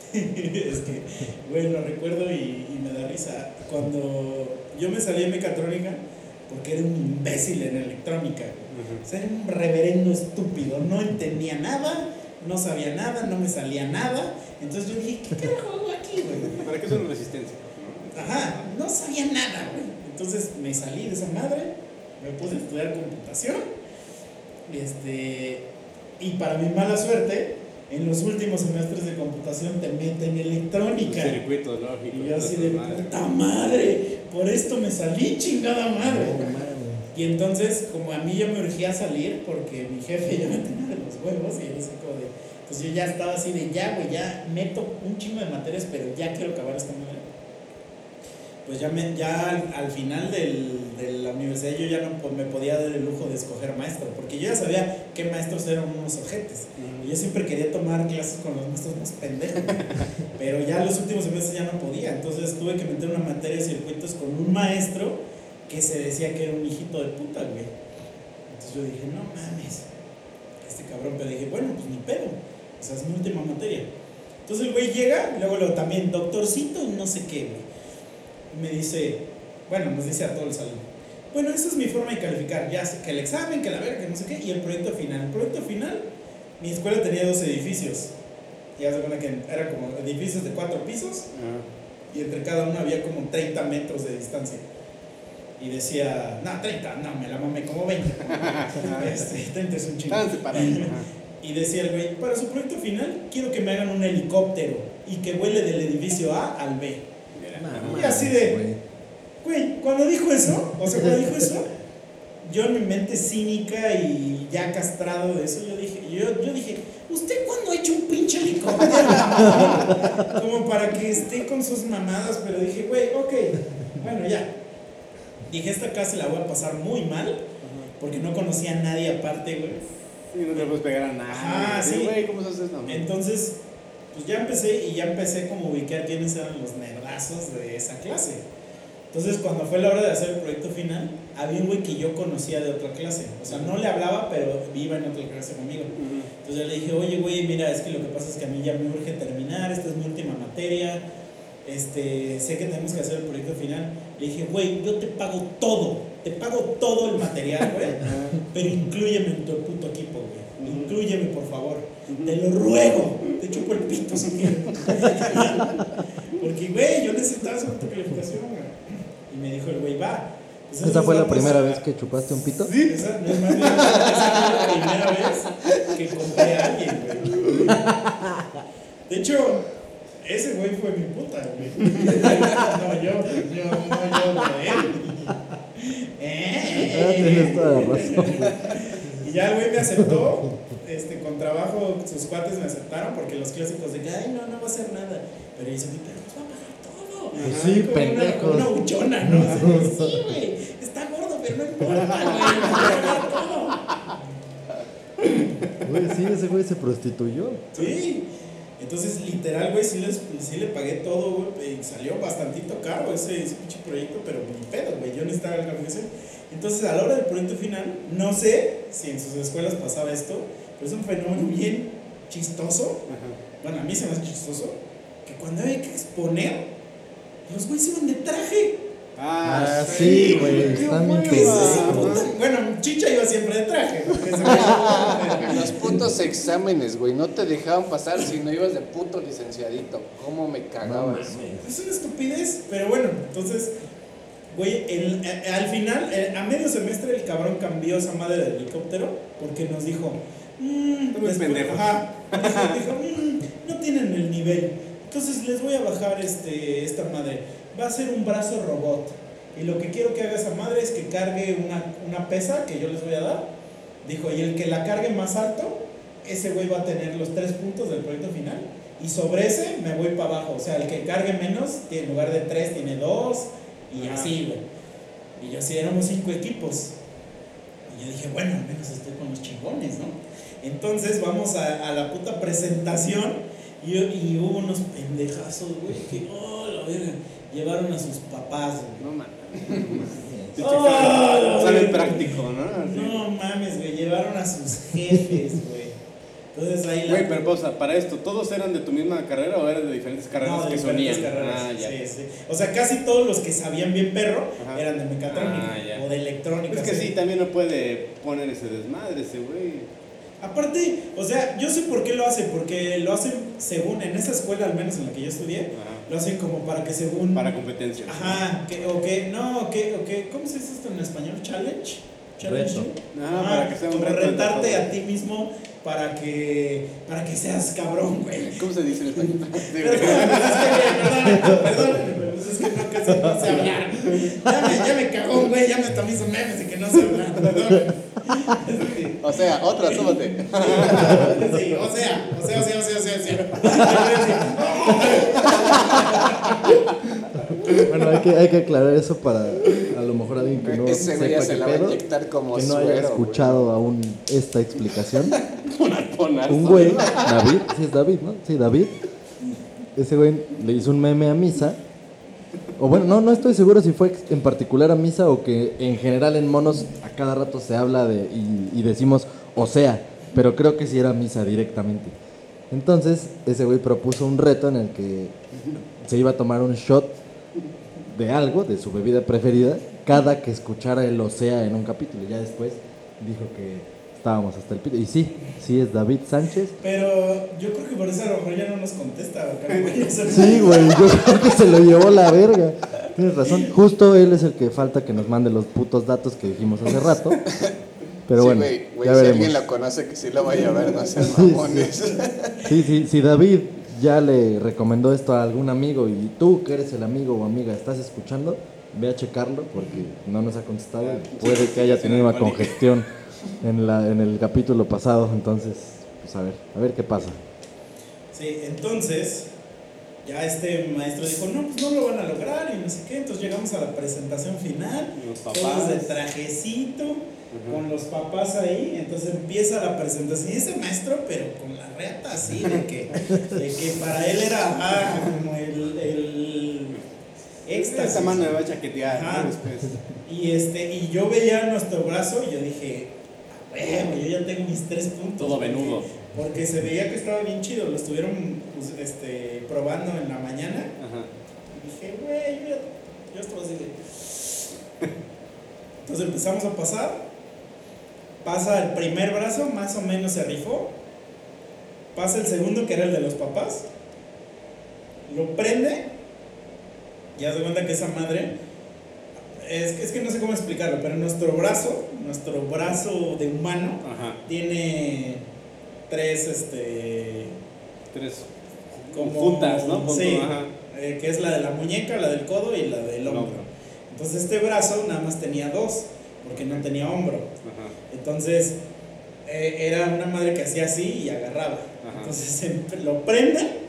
Speaker 1: [LAUGHS] es que, güey, lo recuerdo y, y me da risa. Cuando yo me salí de mecatrónica, porque era un imbécil en electrónica. O sea, era un reverendo estúpido. No entendía nada, no sabía nada, no me salía nada. Entonces yo dije, ¿qué carajo hago aquí, güey?
Speaker 5: ¿Para qué es una resistencia?
Speaker 1: Ajá, no sabía nada, güey. Entonces me salí de esa madre, me puse a estudiar computación. Este, y para mi mala suerte, en los últimos semestres de computación te meten electrónica.
Speaker 5: Circuitos lógicos.
Speaker 1: Y yo así de
Speaker 5: madre.
Speaker 1: puta madre, por esto me salí chingada madre.
Speaker 3: No.
Speaker 1: Y entonces, como a mí ya me urgía salir, porque mi jefe ya me tenía de los huevos, y era así como de. Pues yo ya estaba así de ya, güey, ya meto un chingo de materias, pero ya quiero acabar esta madre. Pues ya, me, ya al, al final del, de la universidad yo ya no me podía dar el lujo de escoger maestro, porque yo ya sabía qué maestros eran unos ojetes. Y yo siempre quería tomar clases con los maestros más pendejos, [LAUGHS] pero ya los últimos semestres ya no podía. Entonces tuve que meter una materia de circuitos con un maestro que se decía que era un hijito de puta, güey. Entonces yo dije, no mames, este cabrón, pero dije, bueno, pues ni pedo, o sea, es mi última materia. Entonces el güey llega, luego, luego también, doctorcito y no sé qué, güey. Y me dice, bueno, nos dice a todo el salón, bueno, esa es mi forma de calificar, ya sé que el examen, que la verga, que no sé qué, y el proyecto final. El proyecto final, mi escuela tenía dos edificios, y de cuenta que eran como edificios de cuatro pisos, y entre cada uno había como 30 metros de distancia. Y decía, no, 30, no, me la mamé como 20. [LAUGHS] este, 30 es un chingo. [LAUGHS] Y decía el güey, para su proyecto final quiero que me hagan un helicóptero y que vuele del edificio A al B. Y así de-
Speaker 3: güey.
Speaker 1: Güey, cuando dijo eso, o sea, cuando dijo eso, [LAUGHS] yo en mi mente cínica y ya castrado de eso, yo dije, yo, yo dije, ¿usted cuándo ha hecho un pinche helicóptero? Como para que esté con sus mamadas, pero dije, güey, ok, bueno, ya. Dije, esta clase la voy a pasar muy mal, porque no conocía a nadie aparte, güey.
Speaker 2: Sí, no te puedes pegar a.
Speaker 1: Ajá,
Speaker 5: Sí,
Speaker 1: sí.
Speaker 5: güey, ¿cómo se hace eso?
Speaker 1: Entonces, pues ya empecé y ya empecé como a ubicar quiénes eran los nerdazos de esa clase. Entonces, cuando fue la hora de hacer el proyecto final, había un güey que yo conocía de otra clase. O sea, no le hablaba, pero iba en otra clase conmigo. Entonces yo le dije, oye, güey, mira, es que lo que pasa es que a mí ya me urge terminar, esta es mi última materia, este, sé que tenemos que hacer el proyecto final. Le dije, güey, yo te pago todo, te pago todo el material, güey, pero inclúyeme en tu puto equipo, güey. Inclúyeme, por favor. Te lo ruego. Te chupo el pito si quieres. [LAUGHS] Porque, güey, yo necesitaba hacer tu calificación, güey. Y me dijo el güey, va. Pues
Speaker 3: ¿Esa fue la primera vez que chupaste un pito?
Speaker 1: Sí, esa, no es más bien, esa fue la primera vez que compré a alguien, güey. De hecho, ese güey fue mi puta, güey. [LAUGHS] No, yo, yo, no, yo, güey.
Speaker 3: Ah, tienes toda la razón.
Speaker 1: Y ya el güey me aceptó, este, con trabajo, sus cuates me aceptaron porque los clásicos de que, ay, no, no va a hacer nada. Pero dice, mi perro va a pagar todo. Ajá,
Speaker 3: sí, pendejos.
Speaker 1: Una, una buchona, ¿no? [LAUGHS] Sí, güey, está gordo, pero no importa, güey, va a pagar todo.
Speaker 3: Güey, sí, ese güey se prostituyó.
Speaker 1: Sí. Entonces, literal, güey, sí, les, sí le pagué todo, güey, y salió bastantito caro ese, ese pinche proyecto, pero ni pedo, güey, yo necesitaba la calificación. Entonces, a la hora del proyecto final, no sé si en sus escuelas pasaba esto, pero es un fenómeno bien chistoso, bueno, a mí se me hace chistoso, que cuando hay que exponer, los güeyes iban de traje.
Speaker 3: Ah, sí, güey, están.
Speaker 1: Bueno, Chicha iba siempre de traje,
Speaker 4: Los putos exámenes, güey, no te dejaban pasar si no ibas de puto licenciadito. ¿Cómo me cagaba eso?
Speaker 1: Es una estupidez, pero bueno, entonces, güey, el- a- al final, eh, a medio semestre, el cabrón cambió esa madre del helicóptero porque nos dijo, mmm,
Speaker 2: Están muy pendejos.
Speaker 1: ajá, dijo, dijo, "Mm, no tienen el nivel, entonces les voy a bajar este, esta madre, va a ser un brazo robot. Y lo que quiero que haga esa madre es que cargue una, una pesa que yo les voy a dar. Dijo, y el que la cargue más alto, ese güey va a tener los tres puntos del proyecto final. Y sobre ese me voy para abajo. O sea, el que cargue menos, en lugar de tres, tiene dos. Y
Speaker 2: Ajá.
Speaker 1: así, güey. Y yo así éramos cinco equipos. Y yo dije, bueno, al menos estoy con los chingones, ¿no? Entonces vamos a, a la puta presentación. Y, y hubo unos pendejazos, güey, que, oh, la verga. Llevaron a sus papás, güey.
Speaker 5: No mames.
Speaker 1: Oh,
Speaker 2: Sale práctico, ¿no? Así.
Speaker 1: No mames, güey, llevaron a sus jefes, güey. Entonces ahí la.
Speaker 2: Güey, pero pausa, para esto, ¿todos eran de tu misma carrera o eran de diferentes carreras
Speaker 1: No, de
Speaker 2: que
Speaker 1: diferentes
Speaker 2: sonían?
Speaker 1: carreras,
Speaker 2: Ah, ya.
Speaker 1: Sí, sí. O sea, casi todos los que sabían bien perro
Speaker 2: Ajá.
Speaker 1: eran de mecatrónica
Speaker 2: Ah,
Speaker 1: o de electrónica.
Speaker 2: Es que sí, también no puede poner ese desmadre ese güey.
Speaker 1: Aparte, o sea, yo sé por qué lo hace, porque lo hacen según, en esa escuela al menos en la que yo estudié,
Speaker 2: Ajá.
Speaker 1: Lo hacen como para que según...
Speaker 2: Para competencia.
Speaker 1: Ajá, que, o que, no, que, o que, ¿cómo se dice esto en español? Challenge. Challenge.
Speaker 3: Reto.
Speaker 2: Ajá,
Speaker 1: Ajá,
Speaker 2: para que sea un
Speaker 1: como
Speaker 2: reto
Speaker 1: retarte a ti mismo para que, para que seas cabrón, güey.
Speaker 5: ¿Cómo se dice en español? [LAUGHS]
Speaker 1: Perdón, perdón, perdón, pues es que no, casi no sé hablar. Ya me, ya me cagó, güey, ya me también hizo memes de que no sé hablar, perdón.
Speaker 4: O sea, otra, súbate.
Speaker 1: Sí, o sea, o sea, o sea, o sea, o sea, o sea. [LAUGHS]
Speaker 3: Bueno, hay que, hay que aclarar eso para a lo mejor alguien que no
Speaker 4: Ese ya
Speaker 3: sepa
Speaker 4: se la va a inyectar como
Speaker 3: que no
Speaker 4: suero.
Speaker 3: haya
Speaker 4: güey.
Speaker 3: escuchado aún esta explicación. [LAUGHS]
Speaker 2: Ponazo.
Speaker 3: Un güey, David, sí es David, ¿no? Sí, David. Ese güey le hizo un meme a Misa. O bueno, no, no estoy seguro si fue en particular a Misa o que en general en monos a cada rato se habla de y, y decimos o sea, pero creo que sí era Misa directamente. Entonces, ese güey propuso un reto en el que se iba a tomar un shot de algo, de su bebida preferida, cada que escuchara el Osea en un capítulo. Ya después dijo que estábamos hasta el pito. Y sí, sí es David Sánchez.
Speaker 1: Pero yo creo que por eso a lo mejor ya no nos contesta.
Speaker 3: Sí, güey, yo creo que se lo llevó la verga. Tienes razón. Justo él es el que falta que nos mande los putos datos que dijimos hace rato. Pero
Speaker 4: sí,
Speaker 3: bueno, ya
Speaker 4: si
Speaker 3: veremos.
Speaker 4: alguien la conoce, que sí lo vaya a ver, no sean mamones.
Speaker 3: Sí, sí, si David ya le recomendó esto a algún amigo y tú que eres el amigo o amiga estás escuchando, ve a checarlo porque no nos ha contestado. y Puede que haya tenido una congestión en, la, en el capítulo pasado, entonces, pues a ver, a ver qué pasa.
Speaker 1: Sí, entonces, ya este maestro dijo, no, pues no lo van a lograr y no sé qué. Entonces llegamos a la presentación final,
Speaker 2: Los
Speaker 1: todos
Speaker 2: papás.
Speaker 1: de trajecito, con los papás ahí. Entonces empieza la presentación. Y ese maestro, pero con la reata así, de que, de que para él era ah, como el, el éxtasis.
Speaker 2: Esta mano me va a chaquetear después.
Speaker 1: Y, este, y yo veía nuestro brazo y yo dije, "A huevo, yo ya tengo mis tres puntos.
Speaker 2: Todo venudo.
Speaker 1: Porque se veía que estaba bien chido, lo estuvieron pues, este, probando en la mañana.
Speaker 2: Ajá.
Speaker 1: Y dije, güey, yo, ya- yo estaba así de... Entonces empezamos a pasar. Pasa el primer brazo, más o menos se rifó. Pasa el segundo, que era el de los papás. Lo prende. Ya se cuenta que esa madre. Es, que- es que no sé cómo explicarlo, pero nuestro brazo, nuestro brazo de humano,
Speaker 2: Ajá.
Speaker 1: tiene tres, este.
Speaker 2: Tres
Speaker 1: Como,
Speaker 2: juntas, ¿no? Punto,
Speaker 1: sí,
Speaker 2: Ajá.
Speaker 1: eh, que es la de la muñeca, la del codo y la del
Speaker 2: El
Speaker 1: hombro.
Speaker 2: hombro.
Speaker 1: Entonces este brazo nada más tenía dos, porque no tenía hombro.
Speaker 2: Ajá.
Speaker 1: Entonces eh, era una madre que hacía así y agarraba.
Speaker 2: Ajá.
Speaker 1: Entonces lo prende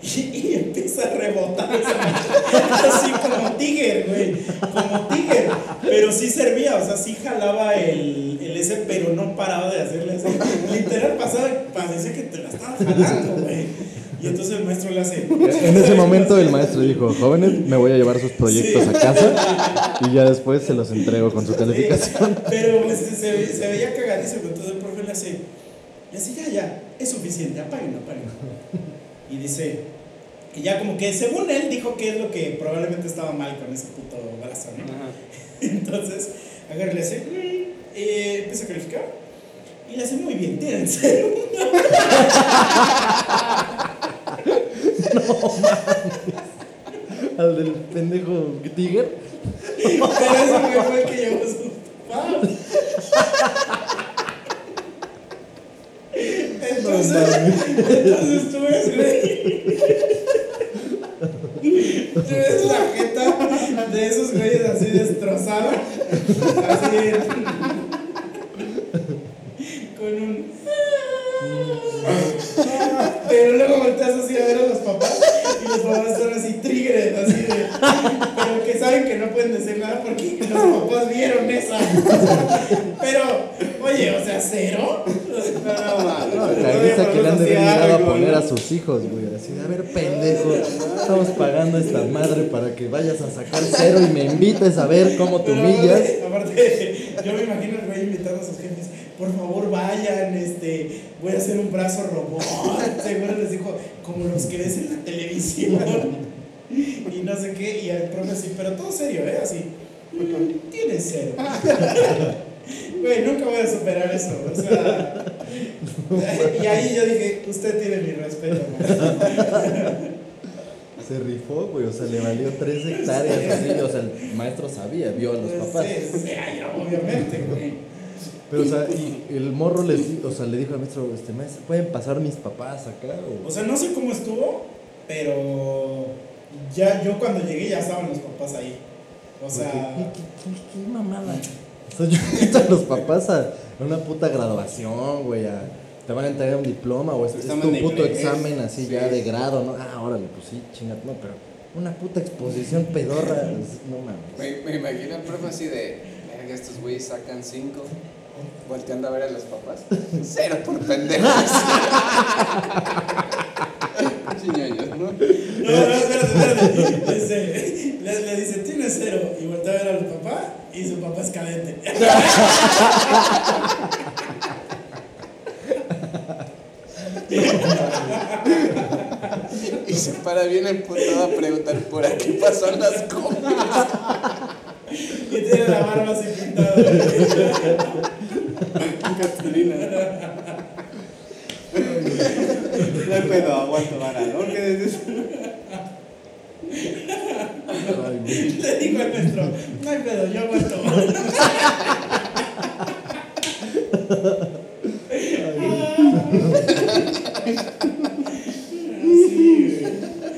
Speaker 1: y, y empieza a rebotar esa [LAUGHS] así como tiger, güey. Como tiger. Pero sí servía, o sea, sí jalaba el, el ese, pero no paraba de hacerle así. Literal pasaba, parecía que te la estaba jalando, güey. Y entonces el maestro le hace. [LAUGHS]
Speaker 3: En ese momento el maestro dijo, jóvenes, me voy a llevar sus proyectos a casa y ya después se los entrego con su calificación.
Speaker 1: Pero pues, se, se veía cagadísimo, entonces el profe le hace, le hace, ya, ya, es suficiente, apaguen, apaguen. Y dice, y ya como que según él dijo que es lo que probablemente estaba mal con ese puto brazo, ¿no?
Speaker 2: Ajá. [LAUGHS]
Speaker 1: Entonces, agarra y le hace, "Mm", eh, empieza a calificar y le hace muy bien, tienen [LAUGHS] cero.
Speaker 3: Al del pendejo Tiger.
Speaker 1: Pero ese güey fue el que llevó sus. Entonces, entonces tú ves, güey. Tú ves la jeta de esos güeyes así destrozada. Así. Con un. Pero luego volteas así a ver a los papás y los papás son así triggered, así de. Pero que saben que no pueden decir nada porque los papás vieron esa. Pero, oye, o sea, cero.
Speaker 2: No, no,
Speaker 3: Carniza que le han de a poner a sus hijos, güey. Así de, a ver, pendejo, estamos pagando esta madre para que vayas a sacar cero y me invites a ver cómo te humillas.
Speaker 1: aparte, aparte, [LAUGHS] yo me imagino al güey invitando a sus jefes, por favor vayan, este, voy a hacer un brazo robot. [LAUGHS] Seguro les dijo, como los que ves en la televisión. [LAUGHS] Y no sé qué, y el profe así, pero todo serio, ¿eh? Así, "Mm, tienes cero. Güey, nunca voy a superar eso, o sea. Y ahí yo dije, usted tiene mi respeto, maestro".
Speaker 3: Se rifó, güey. O sea, le valió tres hectáreas así. O sea, el maestro sabía, vio a los papás.
Speaker 1: Sí, sí, obviamente, güey.
Speaker 3: Pero, o sea, y el morro les, o sea, le dijo al maestro, este maestro, ¿pueden pasar mis papás acá? O,
Speaker 1: O sea, no sé cómo estuvo, pero ya yo cuando llegué ya estaban los papás ahí. O
Speaker 3: ¿qué,
Speaker 1: sea,
Speaker 3: qué, qué- qué mamada? O sea, [LAUGHS] yo invito a los papás a una puta graduación, güey, a- te van a entregar un diploma o es, es tu puto
Speaker 2: inglés.
Speaker 3: examen así
Speaker 2: Sí.
Speaker 3: ya de grado, ¿no? Ah, órale, pues sí, chingate, no, pero una puta exposición pedorra, [LAUGHS] no mames.
Speaker 4: Me, me imagino al profe así de, verga, estos güeyes sacan cinco, volteando a ver a los papás. [LAUGHS] Cero por pendejos. Chiñoños, ¿no?
Speaker 1: no, no, espérate, espérate. Dice- le, le dice, tienes cero. Y voltea a ver al papá y su papá es cadete.
Speaker 4: Y se para bien emputado a preguntar por aquí pasó las comas.
Speaker 1: Y tiene la barba así pintada.
Speaker 2: Cartulina. No hay pedo, aguanto vara, ¿no? ¿Qué dices? [LAUGHS]
Speaker 1: Le digo al maestro, no hay pedo, yo aguanto. [LAUGHS]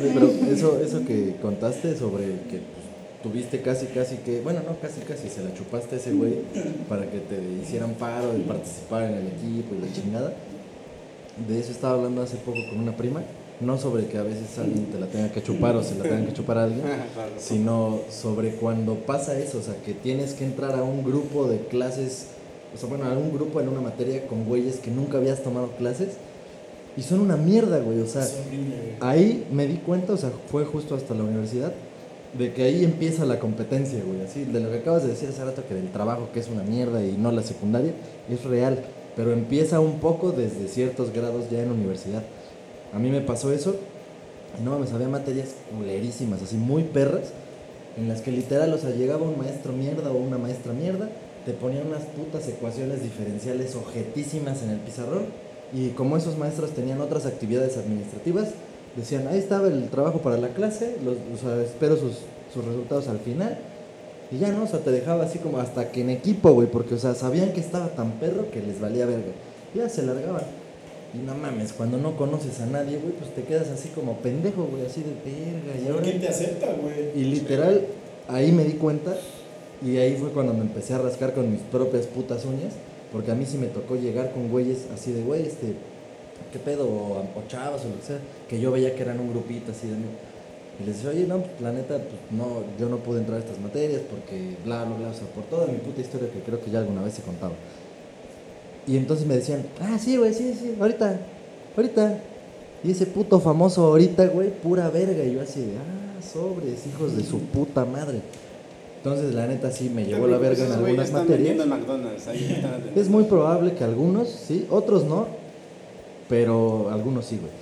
Speaker 3: sí, pero eso, que contaste sobre que tuviste casi, casi que, bueno, no, casi, casi, se la chupaste a ese güey para que te hicieran paro de participar en el equipo y la chingada. De eso estaba hablando hace poco con una prima no sobre que a veces alguien te la tenga que chupar o se la tenga que chupar a alguien, [LAUGHS] sino sobre cuando pasa eso, o sea, que tienes que entrar a un grupo de clases, o sea, bueno, a un grupo en una materia con güeyes que nunca habías tomado clases y son una mierda, güey, o sea, ahí me di cuenta, o sea, fue justo hasta la universidad, de que ahí empieza la competencia, güey, así, de lo que acabas de decir hace rato, que del trabajo, que es una mierda y no la secundaria, es real, pero empieza un poco desde ciertos grados ya en universidad. A mí me pasó eso, no mames, había materias culerísimas, así muy perras, en las que literal, o sea, llegaba un maestro mierda o una maestra mierda, te ponían unas putas ecuaciones diferenciales objetísimas en el pizarrón, y como esos maestros tenían otras actividades administrativas, decían, ahí estaba el trabajo para la clase, los, o sea, espero sus, sus resultados al final, y ya no, o sea, te dejaba así como hasta que en equipo, güey, porque, o sea, sabían que estaba tan perro que les valía verga. Ya se largaban. Y no mames, cuando no conoces a nadie, güey, pues te quedas así como pendejo, güey, así de verga. Y
Speaker 1: ¿Por
Speaker 3: ahora...
Speaker 1: qué te acepta, güey?
Speaker 3: Y literal, ahí me di cuenta y ahí fue cuando me empecé a rascar con mis propias putas uñas, porque a mí sí me tocó llegar con güeyes así de, güey, este, ¿qué pedo? O, o chavos o lo que sea, que yo veía que eran un grupito así de mí. Y les decía, oye, no, pues, la neta, pues no, yo no pude entrar a estas materias porque bla, bla, bla, o sea, por toda mi puta historia que creo que ya alguna vez se contaba. Y entonces me decían, ah, sí, güey, sí, sí, ahorita, ahorita. Y ese puto famoso ahorita, güey, pura verga. Y yo así de, ah, sobres, hijos de su puta madre. Entonces, la neta, sí me llevó la verga en algunas
Speaker 5: están
Speaker 3: materias.
Speaker 5: McDonald's. Ahí están.
Speaker 3: Es muy probable que algunos, sí, otros no, pero algunos sí, güey.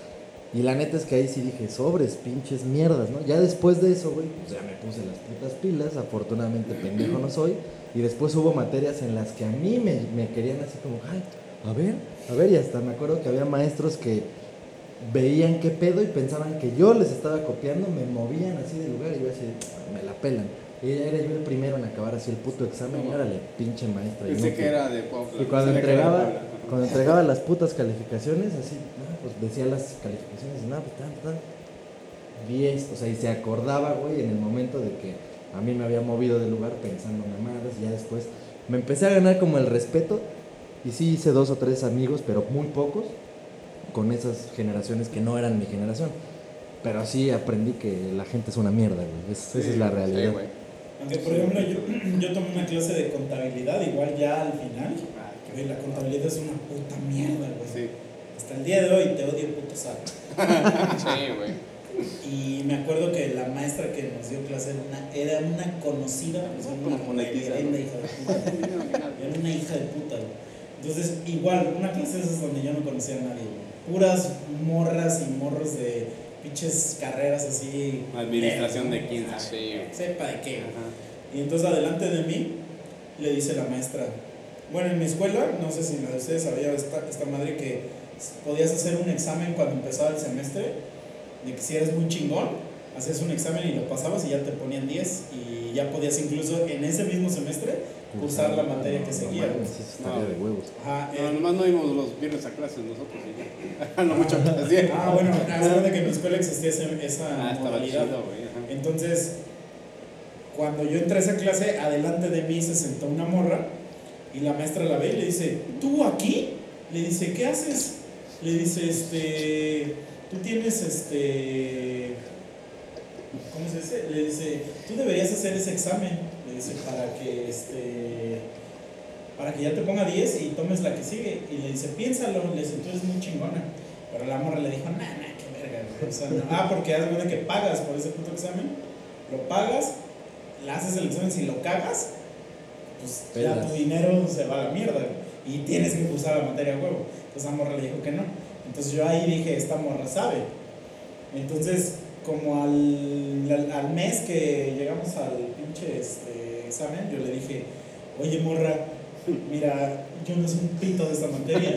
Speaker 3: Y la neta es que ahí sí dije, sobres, pinches mierdas, ¿no? Ya después de eso, güey, pues ya me puse las putas pilas, afortunadamente pendejo no soy. Y después hubo materias en las que a mí me, me querían así como, ay, a ver, a ver, y hasta me acuerdo que había maestros que veían qué pedo y pensaban que yo les estaba copiando, me movían así de lugar y yo así, me la pelan. Y era yo el primero en acabar así el puto examen y órale, pinche maestra.
Speaker 5: Pensé que era de Puebla.
Speaker 3: Y cuando entregaba,
Speaker 5: Puebla.
Speaker 3: cuando entregaba las putas calificaciones, así, no, pues decía las calificaciones, no, pues tan, tan. 10, o sea, y se acordaba, güey, en el momento de que a mí me había movido del lugar pensando mamadas, y ya después me empecé a ganar como el respeto, y sí hice dos o tres amigos, pero muy pocos, con esas generaciones que no eran mi generación. Pero sí aprendí que la gente es una mierda, güey. Es- esa es la
Speaker 4: Sí,
Speaker 3: realidad.
Speaker 4: güey.
Speaker 1: Aunque, por ejemplo, yo, [CLEARS THROAT] yo tomé una clase de contabilidad, igual ya al final, güey, la contabilidad es una puta mierda, güey.
Speaker 5: Sí.
Speaker 1: Hasta el día de hoy te odio, puto saco. [LAUGHS]
Speaker 4: Sí, güey.
Speaker 1: Y me acuerdo que la maestra que nos dio clase era una, era una conocida, o sea, una hija de puta. Era una hija de puta. Entonces, igual, una clase de esas donde yo no conocía a nadie. Puras morras y morros de pinches carreras así.
Speaker 5: Administración de 15.
Speaker 1: Ah,
Speaker 4: Sí.
Speaker 1: Sepa de qué.
Speaker 5: Ajá.
Speaker 1: Y entonces adelante de mí le dice la maestra, bueno, en mi escuela, no sé si la de ustedes había esta, esta madre que podías hacer un examen cuando empezaba el semestre, de que si eres muy chingón, hacías un examen y lo pasabas y ya te ponían 10 y ya podías incluso en ese mismo semestre cursar la materia que seguía.
Speaker 3: No,
Speaker 5: No.
Speaker 3: de huevos.
Speaker 1: Ajá,
Speaker 5: No,
Speaker 1: eh,
Speaker 5: nomás no íbamos los viernes a clases nosotros y ya. [LAUGHS] no mucho que
Speaker 1: ah, bueno, haz de que en mi escuela existía esa
Speaker 5: Ah,
Speaker 1: modalidad.
Speaker 5: chido.
Speaker 1: Entonces, cuando yo entré a esa clase, adelante de mí se sentó una morra y la maestra la ve y le dice, ¿tú aquí? Le dice, ¿qué haces? Le dice, este, tú tienes, este, ¿cómo se dice? Le dice, tú deberías hacer ese examen, le dice, para que, este, para que ya te ponga 10 y tomes la que sigue. Y le dice, piénsalo, le dice, tú eres muy chingona. Pero la morra le dijo, nah, nah, qué verga, güey". O sea, no. Ah, porque de cuenta que pagas por ese puto examen, lo pagas, le haces el examen, si lo cagas, pues ya tu dinero se va a la mierda y tienes que cursar la materia a huevo. Entonces la morra le dijo que no. Entonces yo ahí dije, esta morra sabe. Entonces, como al, al, mes que llegamos al pinche este, examen, yo le dije, oye morra, mira, yo no soy un pito de esta materia,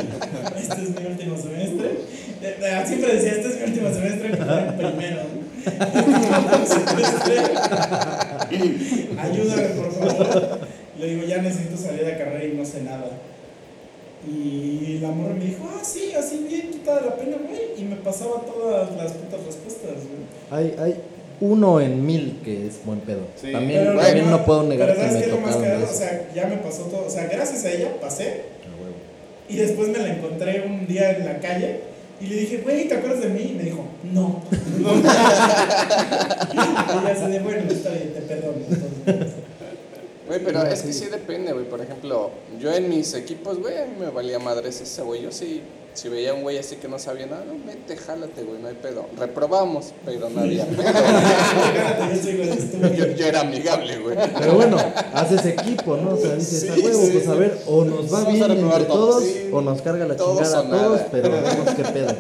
Speaker 1: este es mi último semestre. Siempre decía, este es mi último semestre, el primero. [LAUGHS] Ayúdame, por favor. Le digo, ya necesito salir de carrera y no sé nada. Y la morra me dijo, ah, sí, así bien, quitada la pena, güey. Y me pasaba todas las putas respuestas, güey.
Speaker 3: Hay, hay uno en mil que es buen pedo.
Speaker 5: Sí.
Speaker 3: También,
Speaker 1: Pero
Speaker 3: también
Speaker 1: no-
Speaker 3: no puedo negar que
Speaker 1: ¿sabes
Speaker 3: me
Speaker 1: qué es lo más
Speaker 3: tocaron de
Speaker 1: O
Speaker 3: eso.
Speaker 1: sea, ya me pasó todo. O sea, gracias a ella pasé.
Speaker 3: A huevo.
Speaker 1: Y después me la encontré un día en la calle y le dije, güey, ¿te acuerdas de mí? Y me dijo, no. [LAUGHS] [LAUGHS] y ya se de, bueno, está bien, te perdono. entonces". [LAUGHS]
Speaker 4: Güey, pero es que
Speaker 3: sí.
Speaker 4: depende, güey. Por ejemplo, yo en mis equipos, güey, a mí me valía madres ese, güey. Yo sí, si veía a un güey así que no sabía nada, no, vete, jálate, güey, no hay pedo. Reprobamos, pero no había pedo.
Speaker 1: Yo
Speaker 4: yo, era amigable, güey.
Speaker 3: Pero bueno, haces equipo, ¿no? O sea, dices,
Speaker 4: Sí,
Speaker 3: a huevo,
Speaker 4: sí,
Speaker 3: pues a ver, o nos va
Speaker 5: Vamos a
Speaker 3: bien entre
Speaker 5: todos,
Speaker 3: todos,
Speaker 4: sí.
Speaker 3: o nos carga la
Speaker 4: Todos
Speaker 3: chingada a todos, pero vemos qué pedo.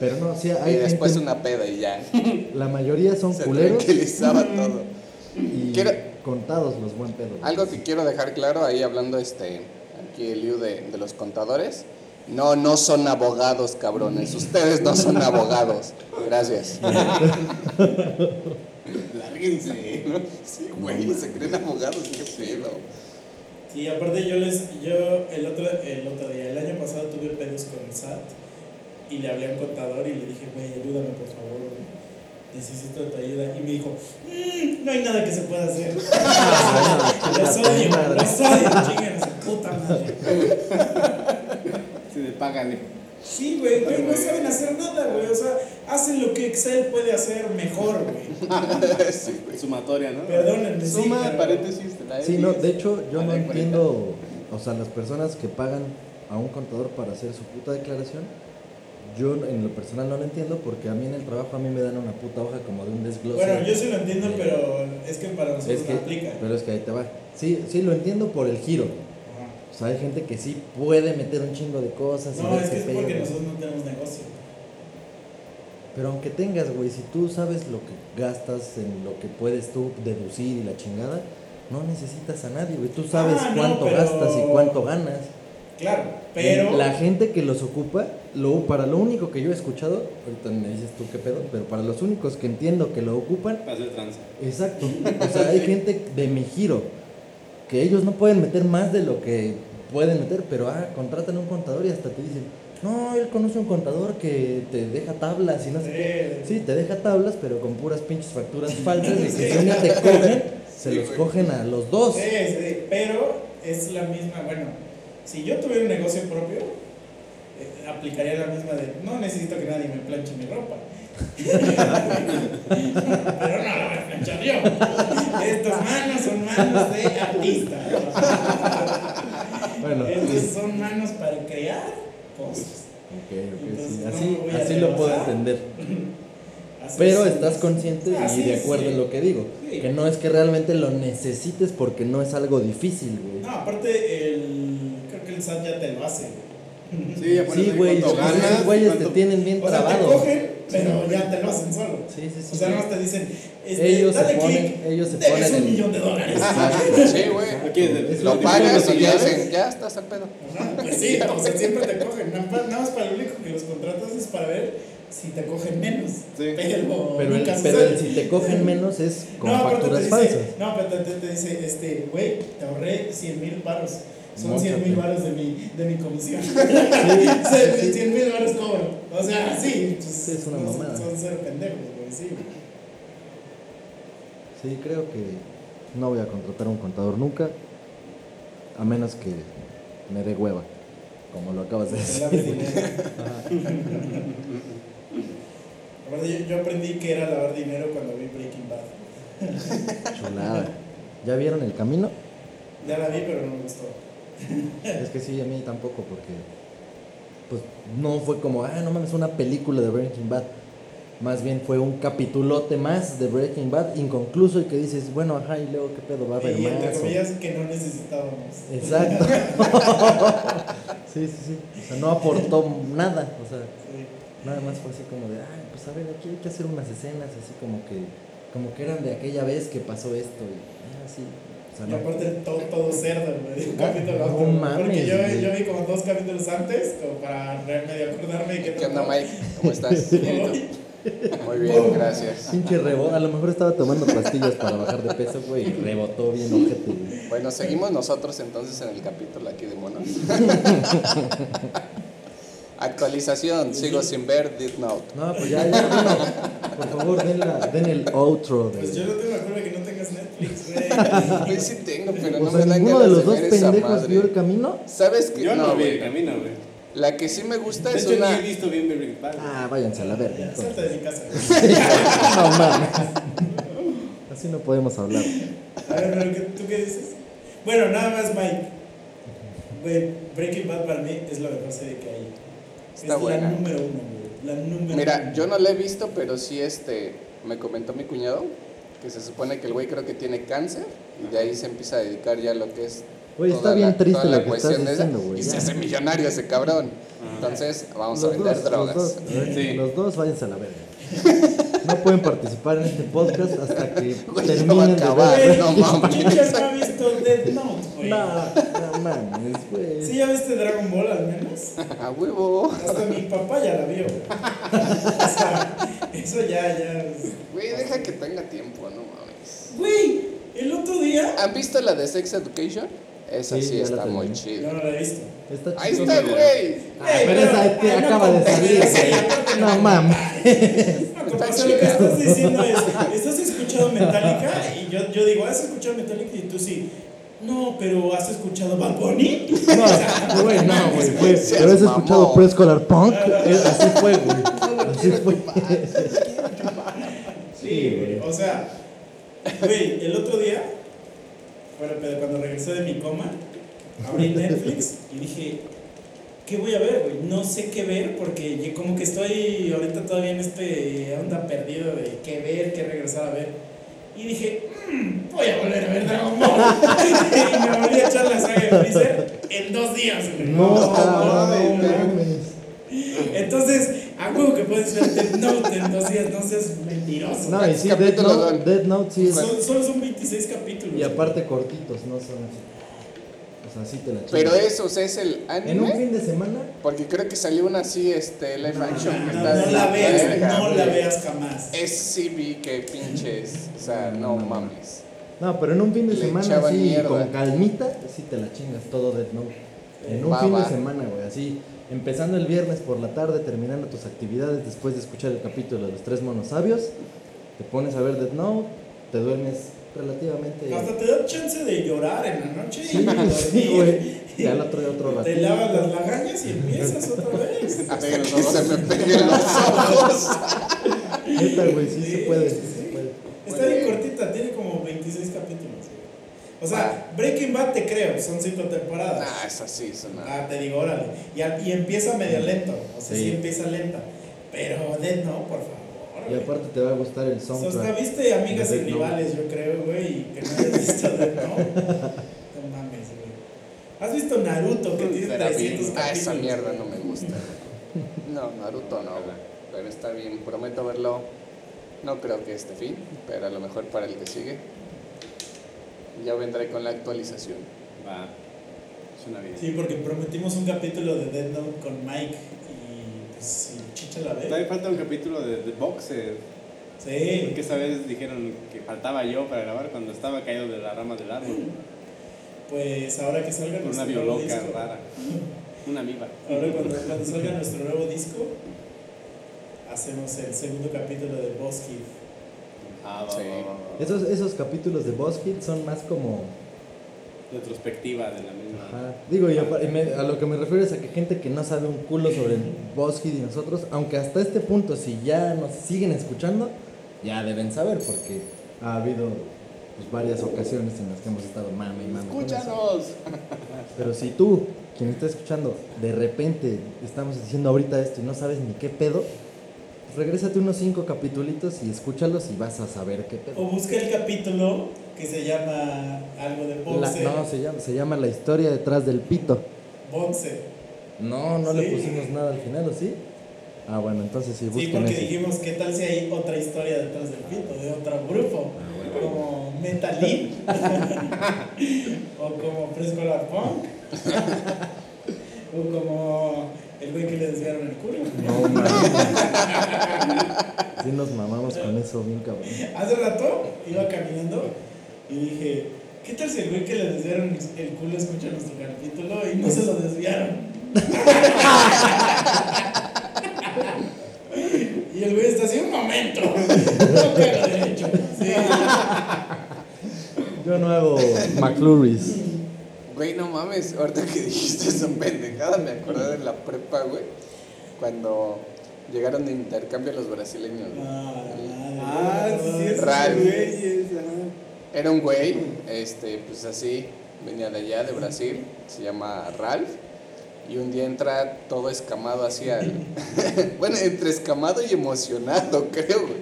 Speaker 3: Pero no, sí, hay
Speaker 4: y después
Speaker 3: gente,
Speaker 4: una peda y ya.
Speaker 3: la mayoría son
Speaker 4: Se
Speaker 3: culeros
Speaker 4: tranquilizaba todo.
Speaker 3: y
Speaker 4: Quiero-
Speaker 3: contados los buen pedo.
Speaker 4: Algo que quiero dejar claro ahí hablando este aquí el lío de, de los contadores. No, no son abogados, cabrones. Ustedes no son abogados. Gracias. [LAUGHS]
Speaker 5: Lárguense.
Speaker 4: Sí, güey, se creen abogados, qué pedo.
Speaker 1: Sí, aparte yo les, yo el otro, el otro día, el año pasado tuve pedos con el SAT y le hablé a un contador y le dije, güey, ayúdame por favor, necesito tu ayuda. Y me dijo, "Mm, no hay nada que se pueda hacer. [LAUGHS]
Speaker 3: Ah,
Speaker 1: los odio, los odio, chingan su puta madre.
Speaker 5: Sí, de págale.
Speaker 1: Sí, güey, güey, no saben hacer nada, güey. O sea, hacen lo que Excel puede hacer mejor, güey. [LAUGHS]
Speaker 4: Sí, güey.
Speaker 5: Sumatoria, ¿no?
Speaker 1: Perdónenme, sí,
Speaker 5: Suma,
Speaker 1: pero-
Speaker 5: paréntesis, la
Speaker 3: Sí, no, de hecho, yo no entiendo, o sea, las personas que pagan a un contador para hacer su puta declaración, yo en lo personal no lo entiendo porque a mí en el trabajo a mí me dan una puta hoja como de un desglose.
Speaker 1: Bueno, yo sí lo entiendo, pero es que para nosotros
Speaker 3: es que,
Speaker 1: no aplica.
Speaker 3: pero es que ahí te va. Sí, sí lo entiendo por el giro.
Speaker 1: Ajá.
Speaker 3: O sea, hay gente que sí puede meter un chingo de cosas y
Speaker 1: No, es que es porque nosotros no tenemos negocio.
Speaker 3: Pero aunque tengas, güey, si tú sabes lo que gastas, en lo que puedes tú deducir y la chingada, no necesitas a nadie, güey. Tú sabes
Speaker 1: Ah, no,
Speaker 3: cuánto
Speaker 1: pero-
Speaker 3: gastas y cuánto ganas.
Speaker 1: Claro, pero.
Speaker 3: La gente que los ocupa, lo, para lo único que yo he escuchado, ahorita me dices tú qué pedo, pero para los únicos que entiendo que lo ocupan,
Speaker 2: Para hacer tranza.
Speaker 3: exacto. O sea, hay gente de mi giro, que ellos no pueden meter más de lo que pueden meter, pero ah, contratan a un contador y hasta te dicen, no, él conoce un contador que te deja tablas y no sé qué.
Speaker 1: Sí.
Speaker 3: Te deja tablas, pero con puras pinches facturas falsas y que si un día te cogen, se
Speaker 4: Sí,
Speaker 3: los cogen a los dos.
Speaker 1: Sí, sí, pero es la misma. Bueno, si yo tuviera un negocio propio, eh, aplicaría la misma de no necesito que nadie me planche mi ropa. [LAUGHS] pero no la voy a planchar yo. Estas manos son manos de artista.
Speaker 3: Bueno,
Speaker 1: Estas
Speaker 3: sí.
Speaker 1: son manos para crear cosas.
Speaker 3: Ok, ok, sí.
Speaker 1: Entonces, no
Speaker 3: Así, así lo puedo entender. [LAUGHS] Pero
Speaker 1: es.
Speaker 3: estás consciente y de acuerdo
Speaker 1: sí.
Speaker 3: en lo que digo.
Speaker 1: Sí.
Speaker 3: Que no es que realmente lo necesites porque no es algo difícil, güey.
Speaker 1: No, aparte, el, el SAT ya te lo hace.
Speaker 5: Sí,
Speaker 3: Sí, güey, esos güeyes te tienen bien
Speaker 1: O sea, te
Speaker 3: trabado.
Speaker 1: cogen, pero ya te lo hacen solo.
Speaker 3: Sí, sí, sí.
Speaker 1: O sea,
Speaker 3: sí.
Speaker 1: no te dicen, este,
Speaker 3: ellos se
Speaker 1: dale
Speaker 3: ponen,
Speaker 1: clic,
Speaker 3: ellos se
Speaker 1: debes
Speaker 3: ponen
Speaker 1: un millón de dólares. [LAUGHS]
Speaker 4: Sí, güey. Lo pagas y ya dicen, ya estás al pedo.
Speaker 1: Ajá, pues sí, o sea, siempre te cogen. Nada más, para lo único que los contratas es para ver si te cogen menos.
Speaker 5: Sí.
Speaker 1: Pero,
Speaker 3: Pero, el, pero el si te cogen menos es con
Speaker 1: no,
Speaker 3: facturas
Speaker 1: te dice,
Speaker 3: falsas.
Speaker 1: No, pero te, te- te dice, este, güey, te ahorré 100 mil paros. Son
Speaker 3: Móchate.
Speaker 1: 100 mil baros de mi, de mi comisión. 100 [LAUGHS] mil baros cobro. O sea, sí. Pues,
Speaker 3: es una mamada.
Speaker 1: Son cero pendejos, güey, sí.
Speaker 3: Sí, creo que no voy a contratar a un contador nunca, a menos que me dé hueva, como lo acabas de decir. [LAUGHS]
Speaker 1: yo, yo aprendí que era lavar dinero cuando vi Breaking Bad.
Speaker 3: Chulada. ¿Ya vieron el camino?
Speaker 1: Ya la vi, pero no me gustó. [LAUGHS]
Speaker 3: Es que sí, a mí tampoco, porque pues no fue como, ah, no mames, una película de Breaking Bad. Más bien fue un capitulote más de Breaking Bad, inconcluso, y que dices, bueno, ajá, y luego qué pedo va a haber
Speaker 1: Y entre comillas que no necesitábamos.
Speaker 3: Exacto. [LAUGHS] sí, sí, sí. O sea, no aportó nada. O sea,
Speaker 1: Sí.
Speaker 3: nada más fue así como de, ay, pues a ver, aquí hay que hacer unas escenas así como que, como que eran de aquella vez que pasó esto. Y ah, sí.
Speaker 1: Y
Speaker 3: no.
Speaker 1: aparte todo, todo cerdo, güey, un
Speaker 3: Ah,
Speaker 1: capítulo
Speaker 3: no
Speaker 1: otro.
Speaker 3: mames,
Speaker 1: Porque yo, yo vi como dos capítulos antes, como para medio acordarme de qué
Speaker 4: ¿Qué onda. Mike? ¿Cómo estás? [LAUGHS] Muy bien, gracias.
Speaker 3: Pinche rebote. A lo mejor estaba tomando pastillas para bajar de peso, güey, y rebotó bien ojete.
Speaker 4: Bueno, seguimos nosotros entonces en el capítulo aquí de monos. [LAUGHS] Actualización, sigo sin ver Death Note.
Speaker 3: No, pues ya, ya vino. Por favor, den, la- den el outro. De...
Speaker 1: Pues yo no tengo la culpa que no Netflix, güey.
Speaker 4: Sí [LAUGHS] tengo, pero
Speaker 3: o
Speaker 4: no
Speaker 3: sea,
Speaker 4: me dan
Speaker 3: ninguno de
Speaker 4: ganas
Speaker 3: los dos
Speaker 4: ver
Speaker 3: pendejos vio el camino.
Speaker 4: ¿Sabes qué?
Speaker 2: Yo no, vi
Speaker 4: güey.
Speaker 2: el camino, güey.
Speaker 4: La que sí me gusta
Speaker 2: De
Speaker 4: es
Speaker 2: hecho,
Speaker 4: una.
Speaker 2: he visto bien Breaking Bad.
Speaker 3: Ah, váyanse a la verga.
Speaker 1: Salte de mi casa. [LAUGHS]
Speaker 3: No mames. Así no podemos hablar.
Speaker 1: A ver, pero ¿qué- ¿tú qué dices? Bueno, nada más, Mike. Güey, Breaking Bad para mí es la mejor serie que hay.
Speaker 4: Está
Speaker 1: es
Speaker 4: buena.
Speaker 1: la número uno, güey. La número
Speaker 4: Mira,
Speaker 1: uno.
Speaker 4: yo no la he visto, pero sí este. Me comentó mi cuñado que se supone que el güey creo que tiene cáncer y de ahí se empieza a dedicar ya a lo que es.
Speaker 3: Güey,
Speaker 4: toda
Speaker 3: está bien
Speaker 4: la-
Speaker 3: triste
Speaker 4: toda la
Speaker 3: lo que estás diciendo, güey.
Speaker 4: Y
Speaker 3: ya.
Speaker 4: se hace millonario ese cabrón. Entonces, vamos a vender
Speaker 3: dos,
Speaker 4: drogas.
Speaker 3: Los dos,
Speaker 2: Sí.
Speaker 3: los dos váyanse a la verga. No pueden participar en este podcast hasta que [LAUGHS]
Speaker 4: Güey, ya
Speaker 3: terminen
Speaker 4: va a
Speaker 3: de ver.
Speaker 4: no [LAUGHS] mames.
Speaker 1: Chichas no ha visto Death Note, güey.
Speaker 3: No, no mames, güey.
Speaker 1: ¿Sí ya viste Dragon Ball al menos? [LAUGHS]
Speaker 4: A huevo.
Speaker 1: Hasta mi papá ya la vio. O sea, eso ya, ya.
Speaker 4: Güey, deja que tenga tiempo, no mames.
Speaker 1: Güey, el otro día.
Speaker 4: ¿Han visto la de Sex Education? Esa
Speaker 3: Sí,
Speaker 4: sí, está muy chida.
Speaker 1: Yo no la he visto.
Speaker 3: Está
Speaker 4: Ahí está, güey.
Speaker 3: Ah, pero esa te
Speaker 1: no
Speaker 3: acaba de salir. No
Speaker 1: no
Speaker 3: mames.
Speaker 1: No, lo que estás diciendo es, ¿estás escuchando Metallica? Y yo, yo digo, ¿has escuchado Metallica? Y tú sí. No, pero ¿has escuchado Bad Bunny?
Speaker 3: No, güey, no, güey. [LAUGHS] Pero has escuchado
Speaker 4: mamón.
Speaker 3: Preescolar Punk. Así fue, güey.
Speaker 1: Sí, güey. O sea, güey, el otro día, bueno, pero cuando regresé de mi coma, abrí Netflix y dije, ¿qué voy a ver, güey? No sé qué ver porque yo como que estoy ahorita todavía en este onda perdido de qué ver, qué regresar a ver. Y dije, "Mm, voy a volver a ver Dragon Ball. [LAUGHS] y me volví a echar la saga de Freezer en dos días, güey.
Speaker 3: No, no
Speaker 1: mames,
Speaker 3: mames.
Speaker 1: Entonces, a huevo que puedes ver Death Note en dos días, no seas mentiroso.
Speaker 3: No, y sí, Dead
Speaker 4: capítulos
Speaker 3: Note? Dead Note sí es.
Speaker 1: Son- solo son 26 capítulos.
Speaker 3: Y aparte cortitos, no son así. O sea, sí te la chingas.
Speaker 4: Pero esos es el
Speaker 3: En un
Speaker 4: anime.
Speaker 3: fin de semana,
Speaker 4: Porque creo que salió una así, este, live action. que
Speaker 1: No,
Speaker 4: está
Speaker 1: no
Speaker 4: de
Speaker 1: la veas,
Speaker 4: verga,
Speaker 1: no la veas jamás.
Speaker 4: Es sí vi que pinches. O sea, no mames.
Speaker 3: no, pero en un fin de
Speaker 4: Le
Speaker 3: semana así,
Speaker 4: mierda.
Speaker 3: con calmita, sí te la chingas todo Dead Note. En un
Speaker 4: Va,
Speaker 3: fin
Speaker 4: va.
Speaker 3: de semana, güey, así, empezando el viernes por la tarde, terminando tus actividades después de escuchar el capítulo de los tres monos sabios, te pones a ver Dead Note, te duermes relativamente.
Speaker 1: Hasta te da chance de llorar en la noche
Speaker 3: Sí,
Speaker 1: y
Speaker 3: sí, güey. Y al otro otro
Speaker 1: Te
Speaker 3: ratito.
Speaker 1: lavas las lagañas y empiezas otra vez. [LAUGHS]
Speaker 4: Que se me peguen los [LAUGHS] ojos.
Speaker 3: Neta, güey, sí,
Speaker 1: Sí,
Speaker 3: se puede,
Speaker 1: sí,
Speaker 3: sí
Speaker 1: sí.
Speaker 3: se puede.
Speaker 1: Está bien cortita, tiene como 26 capítulos. güey. O sea, Breaking Bad te creo, son 5 temporadas.
Speaker 4: Ah, es así, es una.
Speaker 1: Ah, te digo, órale. Y, y empieza medio lento. O sea, sí,
Speaker 3: Sí.
Speaker 1: empieza lenta. Pero Dead no, por favor.
Speaker 3: Y aparte te va a gustar el
Speaker 1: O sea,
Speaker 3: soundtrack.
Speaker 1: viste amigas y rivales, yo creo, güey, que no hayas visto Death Note. [LAUGHS] No mames, güey. ¿Has visto Naruto que tiene
Speaker 4: Será
Speaker 1: 300
Speaker 4: bien. Ah, esa mierda no me gusta. No, Naruto no, güey. Pero está bien, prometo verlo. No creo que este fin, pero a lo mejor para el que sigue. Ya vendré con la actualización.
Speaker 2: Va. Suena bien.
Speaker 1: Sí, porque prometimos un capítulo de Death Note con Mike y pues si Chicha la
Speaker 2: Todavía
Speaker 1: ve.
Speaker 2: falta un capítulo de, de Boxer.
Speaker 1: Sí.
Speaker 2: Porque esa vez dijeron que faltaba yo para grabar cuando estaba caído de la rama del árbol.
Speaker 1: Pues ahora que salga
Speaker 2: Por una
Speaker 1: nuestro nuevo
Speaker 2: bioloca
Speaker 1: disco.
Speaker 2: rara. Una amiba.
Speaker 1: Ahora cuando, cuando salga nuestro nuevo disco, hacemos el segundo capítulo de Boss.
Speaker 2: Ah, va,
Speaker 4: Sí.
Speaker 2: va, va, va.
Speaker 3: Esos, esos capítulos de BuzzFeed son más como...
Speaker 2: Retrospectiva de la misma.
Speaker 3: Ajá. Digo, y y me- a lo que me refiero es a que gente que no sabe un culo sobre el BuzzFeed y nosotros, aunque hasta este punto, si ya nos siguen escuchando, ya deben saber, porque ha habido pues, varias ocasiones en las que hemos estado mame y mame.
Speaker 4: ¡Escúchanos! [LAUGHS]
Speaker 3: Pero si tú, quien está escuchando, de repente estamos diciendo ahorita esto y no sabes ni qué pedo, regrésate unos cinco capitulitos y escúchalos y vas a saber qué pedo.
Speaker 1: O busca el capítulo que se llama algo de
Speaker 3: La-
Speaker 1: boxe.
Speaker 3: no, se llama, se llama La historia detrás del pito.
Speaker 1: Boxe.
Speaker 3: No, no le
Speaker 1: Sí.
Speaker 3: pusimos nada al final, ¿o sí? Ah, bueno, entonces sí,
Speaker 1: Sí,
Speaker 3: busquen
Speaker 1: porque
Speaker 3: ese.
Speaker 1: dijimos, ¿qué tal si hay otra historia detrás del pito, de otro grupo? Como Metalin, [LAUGHS] o como Preescolar Punk, [LAUGHS] o como el güey que le desviaron el culo.
Speaker 3: No, [LAUGHS] mames. Sí nos mamamos con eso bien cabrón.
Speaker 1: Hace rato iba caminando y dije, ¿qué tal si el güey que le desviaron el culo escucha nuestro capítulo y no se lo desviaron? [LAUGHS] y el güey está así, un momento. he hecho. Sí.
Speaker 3: Yo no hago McFlurries.
Speaker 4: Güey, no mames, ahorita que dijiste esa pendejada, me acordé de la prepa, güey. Cuando llegaron de intercambio los brasileños. güey.
Speaker 1: Ah,
Speaker 2: Ah, sí, ajá.
Speaker 4: Era un güey, este, pues así, venía de allá, de Brasil, se llama Ralph. Y un día entra todo escamado hacia el. [LAUGHS] bueno, entre escamado y emocionado, [LAUGHS] creo, güey.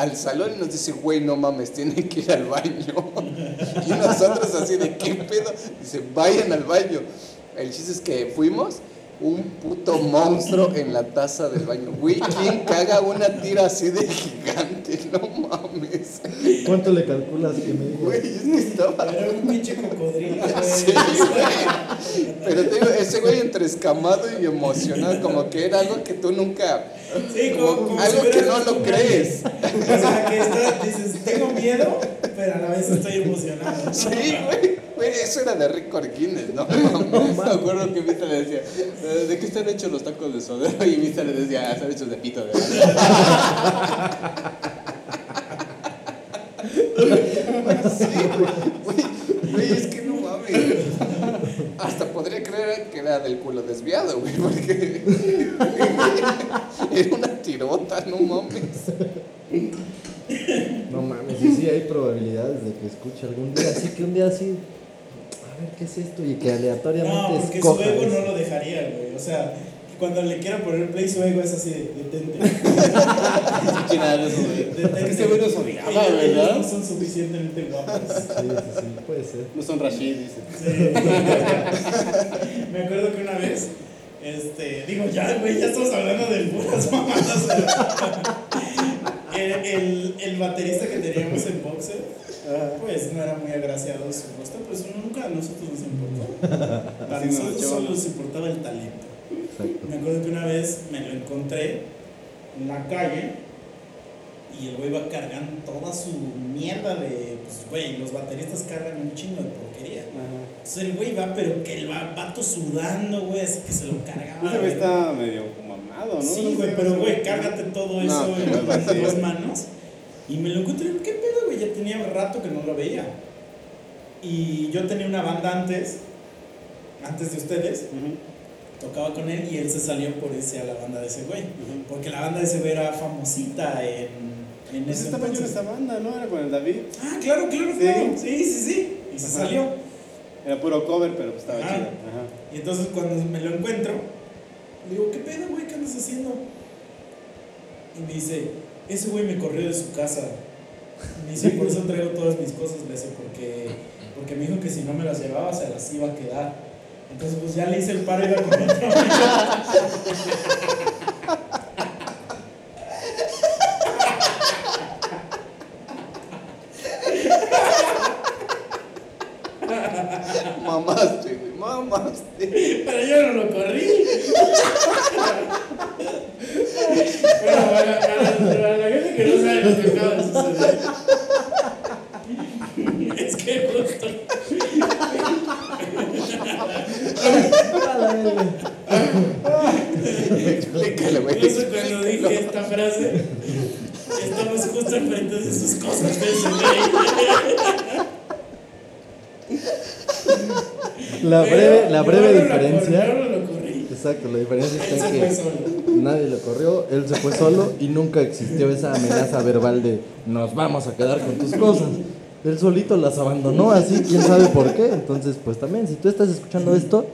Speaker 4: Al salón y nos dice, güey, no mames, tienen que ir al baño. [LAUGHS] y nosotros así de, ¿qué pedo? Dice, vayan al baño. El chiste es que fuimos, un puto monstruo en la taza del baño. Güey, ¿quién caga una tira así de gigante? No mames.
Speaker 3: ¿Cuánto le calculas que me dijo?
Speaker 4: Güey, es que estaba.
Speaker 1: Era un pinche cocodrilo. [LAUGHS]
Speaker 4: Sí, güey. Pero te digo, ese güey entre escamado y emocionado, como que era algo que tú nunca.
Speaker 1: Sí,
Speaker 4: como
Speaker 1: como, como
Speaker 4: algo
Speaker 1: si
Speaker 4: que no lo crees.
Speaker 1: O sea, que está- dices, tengo miedo, pero a la vez estoy emocionado.
Speaker 4: Sí, güey. Güey, eso era de Rick Guinness, ¿no?
Speaker 5: Me acuerdo que Vista le decía, "Eh, ¿de qué están hechos los tacos de sodero? Y Vista le decía, "Ah, están hechos de pito, de [LAUGHS]
Speaker 4: Sí, güey. Güey, güey, es que no mames. [LAUGHS] Hasta podría creer que era del culo desviado, güey, porque [LAUGHS] era una tirota, no mames.
Speaker 3: No mames, y sí hay probabilidades de que escuche algún día. Así que un día así, a ver qué es esto y que aleatoriamente
Speaker 1: No, porque su ego
Speaker 3: eso.
Speaker 1: no lo dejaría, güey. O sea, cuando le quiera poner play, su ego es así de detente. [LAUGHS]
Speaker 5: Que ese güey nos odiaba, ¿verdad?
Speaker 1: no son suficientemente guapos.
Speaker 3: Sí, sí, sí, puede ser.
Speaker 5: No son Rashid, dice.
Speaker 1: Sí. [LAUGHS] Me acuerdo que una vez, este, digo, ya, güey, ya estamos hablando de puras mamadas. [LAUGHS] El, el, el baterista que teníamos en Boxer, pues no era muy agraciado su rostro, pues nunca a nosotros nos importó. A
Speaker 5: Sí, no,
Speaker 1: nosotros solo
Speaker 5: no.
Speaker 1: nos importaba el talento.
Speaker 3: Exacto.
Speaker 1: Me acuerdo que una vez me lo encontré en la calle y el güey va cargando toda su mierda de, pues, güey, los bateristas cargan un chingo de porquería. Entonces el güey va, pero que el va- vato sudando, güey, así que se lo cargaba.
Speaker 2: Ese está medio mamado, ¿no?
Speaker 1: Sí,
Speaker 2: No
Speaker 1: güey,
Speaker 2: sé,
Speaker 1: pero güey, cárgate todo eso en, en dos manos. Y me lo encontré, ¿qué pedo, güey? Ya tenía rato que no lo veía. Y yo tenía una banda antes, antes de ustedes,
Speaker 2: Ujú,
Speaker 1: tocaba con él y él se salió por irse a la banda de ese güey. Porque la banda de ese güey era famosita en, en
Speaker 2: Pues
Speaker 1: ese entonces.
Speaker 2: esta banda, ¿no? Era con el David.
Speaker 1: Ah, claro, claro,
Speaker 2: Sí.
Speaker 1: claro. Sí, sí, sí. Y se
Speaker 2: Ajá.
Speaker 1: salió.
Speaker 2: Era puro cover, pero pues estaba
Speaker 1: Ajá.
Speaker 2: chido. Ajá.
Speaker 1: Y entonces cuando me lo encuentro, le digo, ¿qué pedo, güey? ¿Qué andas haciendo? Y me dice, ese güey me corrió de su casa. Me dice, por eso traigo todas mis cosas, le dice, porque, porque me dijo que si no me las llevaba se las iba a quedar. Entonces pues ya le hice el paro y iba con otro.
Speaker 4: Mamaste, güey, mamaste.
Speaker 1: Pero yo no lo corrí. bueno, para, para- para la gente que no sabe lo que acaba de suceder. Es que justo.
Speaker 4: Explícale, güey.
Speaker 1: Incluso cuando dije esta frase, estamos justo enfrente de sus cosas de ese.
Speaker 3: La
Speaker 1: Pero
Speaker 3: breve, la
Speaker 1: yo
Speaker 3: breve
Speaker 1: lo
Speaker 3: diferencia.
Speaker 1: corrí, Yo no lo corrí.
Speaker 3: Exacto, la diferencia está en que nadie lo corrió, él se fue solo y nunca existió esa amenaza verbal de nos vamos a quedar con tus cosas. Él solito las abandonó así, quién sabe por qué. Entonces, pues también, si tú estás escuchando esto,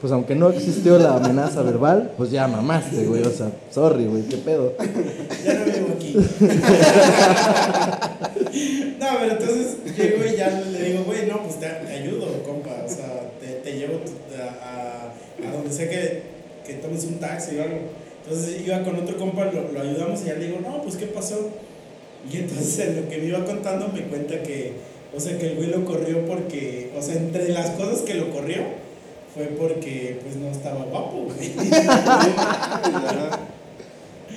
Speaker 3: pues aunque no existió la amenaza verbal, pues ya mamaste, güey. O sea, sorry, güey, qué pedo. [LAUGHS]
Speaker 1: Ya no vivo aquí. [LAUGHS] no, pero entonces llego y ya le digo, güey, no, pues te, ayudo, compa. O sea, te, te llevo a- a donde sea que, que tomes un taxi o algo. Entonces iba con otro compa, lo, lo ayudamos y ya le digo, no, pues qué pasó. Y entonces en lo que me iba contando me cuenta que, o sea, que el güey lo corrió porque, o sea, entre las cosas que lo corrió fue porque pues no estaba guapo, güey. [LAUGHS]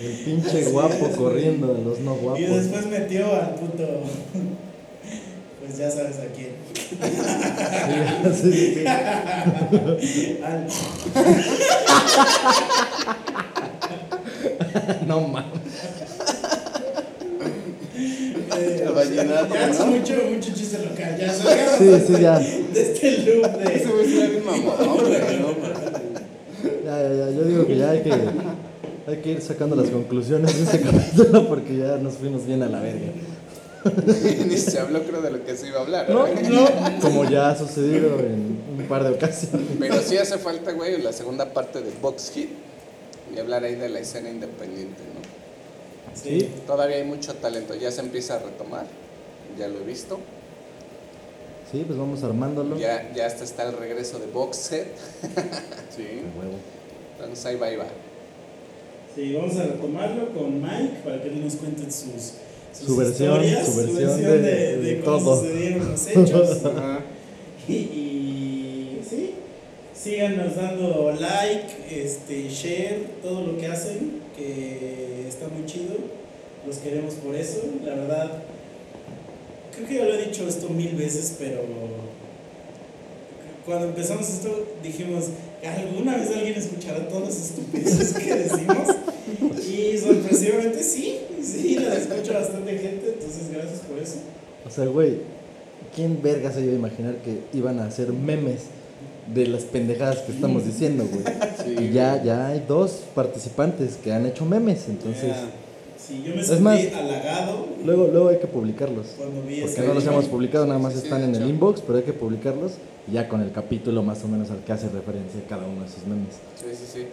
Speaker 3: El pinche guapo corriendo de los no guapos.
Speaker 1: Y después metió al puto. Pues ya sabes a quién.
Speaker 3: Sí, sí, sí.
Speaker 1: Al.
Speaker 3: No mames.
Speaker 1: De.
Speaker 5: El vallenato,
Speaker 1: Ya es
Speaker 5: ¿no?
Speaker 1: mucho, mucho chiste local. Ya salgamos
Speaker 3: Sí, sí, ya.
Speaker 1: de este loop de.
Speaker 5: mamón, [LAUGHS] güey, no mames.
Speaker 3: Ya, ya, ya. Yo digo que ya hay que, hay que ir sacando las conclusiones de este capítulo porque ya nos fuimos bien a la verga. [LAUGHS]
Speaker 4: Ni se habló, creo, de lo que se iba a hablar.
Speaker 3: No, no. Como ya ha sucedido en un par de ocasiones.
Speaker 4: Pero sí hace falta, güey, la segunda parte de Box Hit y hablar ahí de la escena independiente, ¿no?
Speaker 1: Sí.
Speaker 4: Todavía hay mucho talento, ya se empieza a retomar, ya lo he visto.
Speaker 3: Sí, pues vamos armándolo.
Speaker 4: Ya, ya hasta está el regreso de Box Set, [LAUGHS]
Speaker 5: Sí.
Speaker 3: De huevo.
Speaker 4: entonces ahí va, ahí va.
Speaker 1: Sí, vamos a retomarlo con Mike para que él nos cuente sus, sus
Speaker 3: Su versión,
Speaker 1: historias,
Speaker 3: su versión de-
Speaker 1: de,
Speaker 3: de
Speaker 1: cómo
Speaker 3: todo.
Speaker 1: sucedieron los [LAUGHS] hechos.
Speaker 5: Ajá.
Speaker 1: y, y síganos dando like, este, share, todo lo que hacen, que está muy chido. Los queremos por eso, la verdad. Creo que ya lo he dicho esto mil veces, pero cuando empezamos esto dijimos, ¿alguna vez alguien escuchará todas las estupideces que decimos? Y sorpresivamente sí, sí, las escucha bastante gente, entonces gracias por eso.
Speaker 3: O sea, güey, ¿quién verga se iba a imaginar que iban a hacer memes de las pendejadas que estamos diciendo, güey?
Speaker 5: Sí,
Speaker 3: Y ya, ya hay dos participantes que han hecho memes, entonces.
Speaker 1: Sí, yo me
Speaker 3: Es
Speaker 1: sentí
Speaker 3: más,
Speaker 1: halagado
Speaker 3: luego, luego hay que publicarlos.
Speaker 1: cuando vi
Speaker 3: Porque no los hemos publicado, nada más están en el inbox, pero hay que publicarlos y ya con el capítulo más o menos al que hace referencia cada uno de esos memes.
Speaker 4: Sí, sí, sí.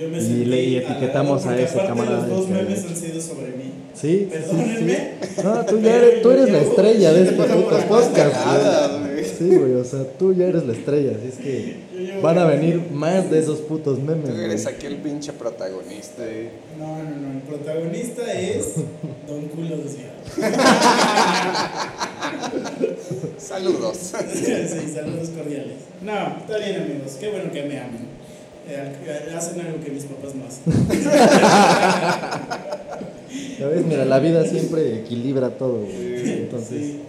Speaker 1: Yo me
Speaker 3: Y
Speaker 1: sentí
Speaker 3: le- y etiquetamos a
Speaker 1: aparte
Speaker 3: camarada
Speaker 1: Los dos memes han sido sobre mí.
Speaker 3: Sí,
Speaker 1: Perdónenme.
Speaker 3: sí. No, tú ya eres, tú eres la estrella de este puto podcast,
Speaker 5: Nada.
Speaker 3: Sí, güey, o sea, tú ya eres la estrella, así es que van a venir más de esos putos memes.
Speaker 4: Tú eres
Speaker 3: güey.
Speaker 4: aquí el pinche protagonista.
Speaker 5: Sí.
Speaker 1: No, no, no. El protagonista es [LAUGHS] Don Culo Desviado. [LAUGHS]
Speaker 4: Saludos. [LAUGHS]
Speaker 1: sí, saludos cordiales. No, está bien, amigos. Qué bueno que me amen. Eh, hacen algo que mis papás no hacen.
Speaker 3: Ya ves, mira, la vida siempre equilibra todo, güey. Entonces,
Speaker 1: Sí.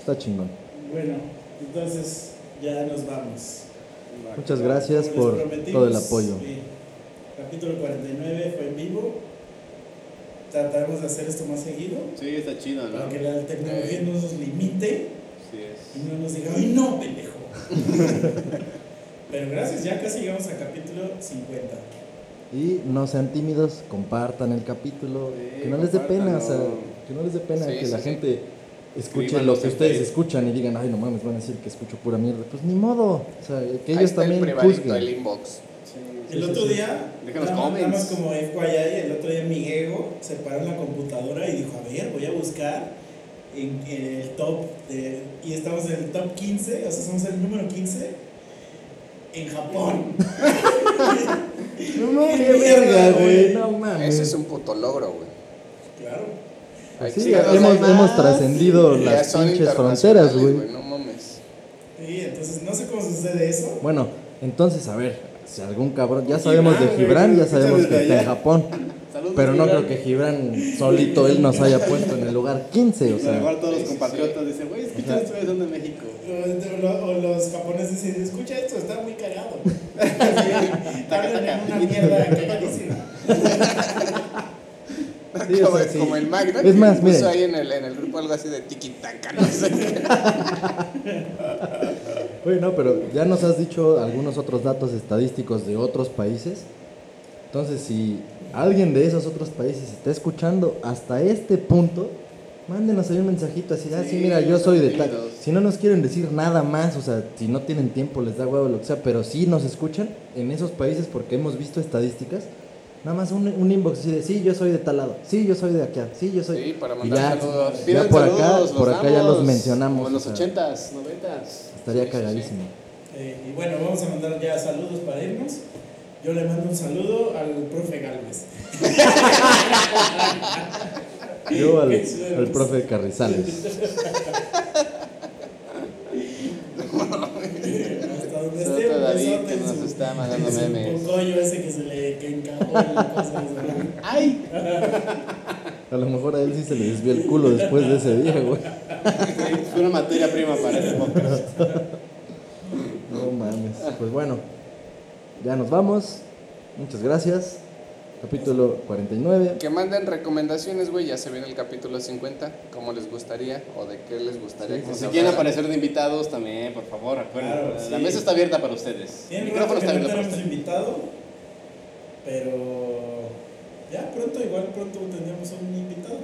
Speaker 3: está chingón.
Speaker 1: Bueno, entonces ya nos vamos.
Speaker 3: Muchas gracias por
Speaker 1: les
Speaker 3: todo el apoyo.
Speaker 1: sí. Capítulo 49 fue en vivo. Trataremos de hacer esto más seguido.
Speaker 5: Sí, está chido, ¿no?
Speaker 1: Para que la tecnología no nos limite
Speaker 5: Sí es.
Speaker 1: y no nos diga, ¡ay no, pendejo! [LAUGHS] Pero gracias, ya casi llegamos al capítulo 50.
Speaker 3: Y no sean tímidos, compartan el capítulo,
Speaker 5: Sí,
Speaker 3: que no les dé pena, o sea,
Speaker 5: compártanlo.
Speaker 3: que no les dé pena
Speaker 4: Sí,
Speaker 3: que
Speaker 4: sí,
Speaker 3: la
Speaker 4: sí.
Speaker 3: gente escuche
Speaker 5: Escríbanos
Speaker 3: lo que ustedes escuchan y digan, ay, no mames, van a decir que escucho pura mierda. Pues ni modo, o sea, que
Speaker 4: Ahí
Speaker 3: ellos
Speaker 4: está el
Speaker 3: también
Speaker 4: privadito,
Speaker 3: juzguen.
Speaker 4: el inbox.
Speaker 5: Sí,
Speaker 1: El
Speaker 3: sí,
Speaker 1: otro
Speaker 3: sí.
Speaker 1: día,
Speaker 5: Déjanos
Speaker 1: nada, nada
Speaker 5: comments.
Speaker 1: como FYI, el otro día mi ego se paró en la computadora y dijo, a ver, voy a buscar en, en el top, de, y estamos en el top 15, o sea, somos el número 15 en Japón. [LAUGHS]
Speaker 3: No mames, [LAUGHS]
Speaker 1: Qué
Speaker 3: verga, güey. no mames.
Speaker 4: Ese es un puto logro, güey.
Speaker 1: Claro.
Speaker 4: Ay,
Speaker 3: Sí, hemos, hemos trascendido las pinches fronteras, güey.
Speaker 4: No mames.
Speaker 1: Sí, entonces no sé cómo sucede eso.
Speaker 3: Bueno, entonces, a ver, si algún cabrón, ya sabemos de
Speaker 5: Gibran,
Speaker 3: Gibran,
Speaker 5: güey,
Speaker 3: ya sabemos que está en. Japón.
Speaker 5: Saludos,
Speaker 3: Pero no
Speaker 5: Gibran.
Speaker 3: creo que Gibran solito él nos haya [LAUGHS] puesto en el lugar 15, o
Speaker 5: A lo
Speaker 3: sea.
Speaker 5: mejor todos los compatriotas dicen, güey, escucha esto, son de México.
Speaker 1: O, o- los japoneses dicen, escucha esto, está muy cagado. [LAUGHS] Hablan en una mierda cagadísima. [LAUGHS] [LAUGHS]
Speaker 3: Sí,
Speaker 4: como, como el Magno
Speaker 3: Es más,
Speaker 4: que puso ahí en el, en el grupo algo así de tiki-taka, no sé. [LAUGHS]
Speaker 3: Oye, no, pero ya nos has dicho algunos otros datos estadísticos de otros países. Entonces, si alguien de esos otros países está escuchando hasta este punto, mándenos ahí un mensajito así, ah, sí,
Speaker 5: Sí,
Speaker 3: mira, yo
Speaker 5: no
Speaker 3: soy de tal. Si no nos quieren decir nada más, o sea, si no tienen tiempo, les da huevo lo que sea, pero sí nos escuchan en esos países porque hemos visto estadísticas. Nada más un, un inbox así de, sí, yo soy de tal lado, sí, yo soy de aquí, sí, yo soy...
Speaker 4: Sí, para
Speaker 3: Y
Speaker 4: mandar
Speaker 3: ya,
Speaker 4: saludos.
Speaker 3: ya por
Speaker 5: saludos,
Speaker 3: acá,
Speaker 5: los
Speaker 3: por acá ya los mencionamos.
Speaker 5: Como en los
Speaker 3: o sea,
Speaker 5: 80s, 90s.
Speaker 3: Estaría
Speaker 4: Sí, sí,
Speaker 3: cagadísimo.
Speaker 1: Eh, y bueno, vamos a mandar ya saludos para irnos. Yo le mando un saludo al profe Galvez. [LAUGHS]
Speaker 3: Yo [LAUGHS] al profe Carrizales. [LAUGHS]
Speaker 1: Hasta donde
Speaker 5: Saludos
Speaker 1: esté
Speaker 5: a
Speaker 1: un
Speaker 5: David, que nos está mandando memes.
Speaker 1: pocollo ese que se le que encajó en la cosa esa.
Speaker 5: ¡Ay!
Speaker 3: A lo mejor a él sí se le desvió el culo después de ese día, güey.
Speaker 5: Fue una materia prima para este podcast.
Speaker 3: No mames. Pues bueno, ya nos vamos. Muchas gracias. Capítulo 49.
Speaker 4: Que manden recomendaciones, güey. Ya se viene el capítulo 50. ¿Cómo les gustaría? ¿O de qué les gustaría que
Speaker 5: Si
Speaker 4: se
Speaker 5: quieren aparecer de invitados también, por favor, recuerden.
Speaker 1: Claro,
Speaker 5: La
Speaker 1: sí.
Speaker 5: mesa está abierta para ustedes. El micrófono está
Speaker 1: no
Speaker 5: abierto para
Speaker 1: tenemos
Speaker 5: ustedes.
Speaker 1: invitado, pero ya pronto, igual pronto tendremos un invitado.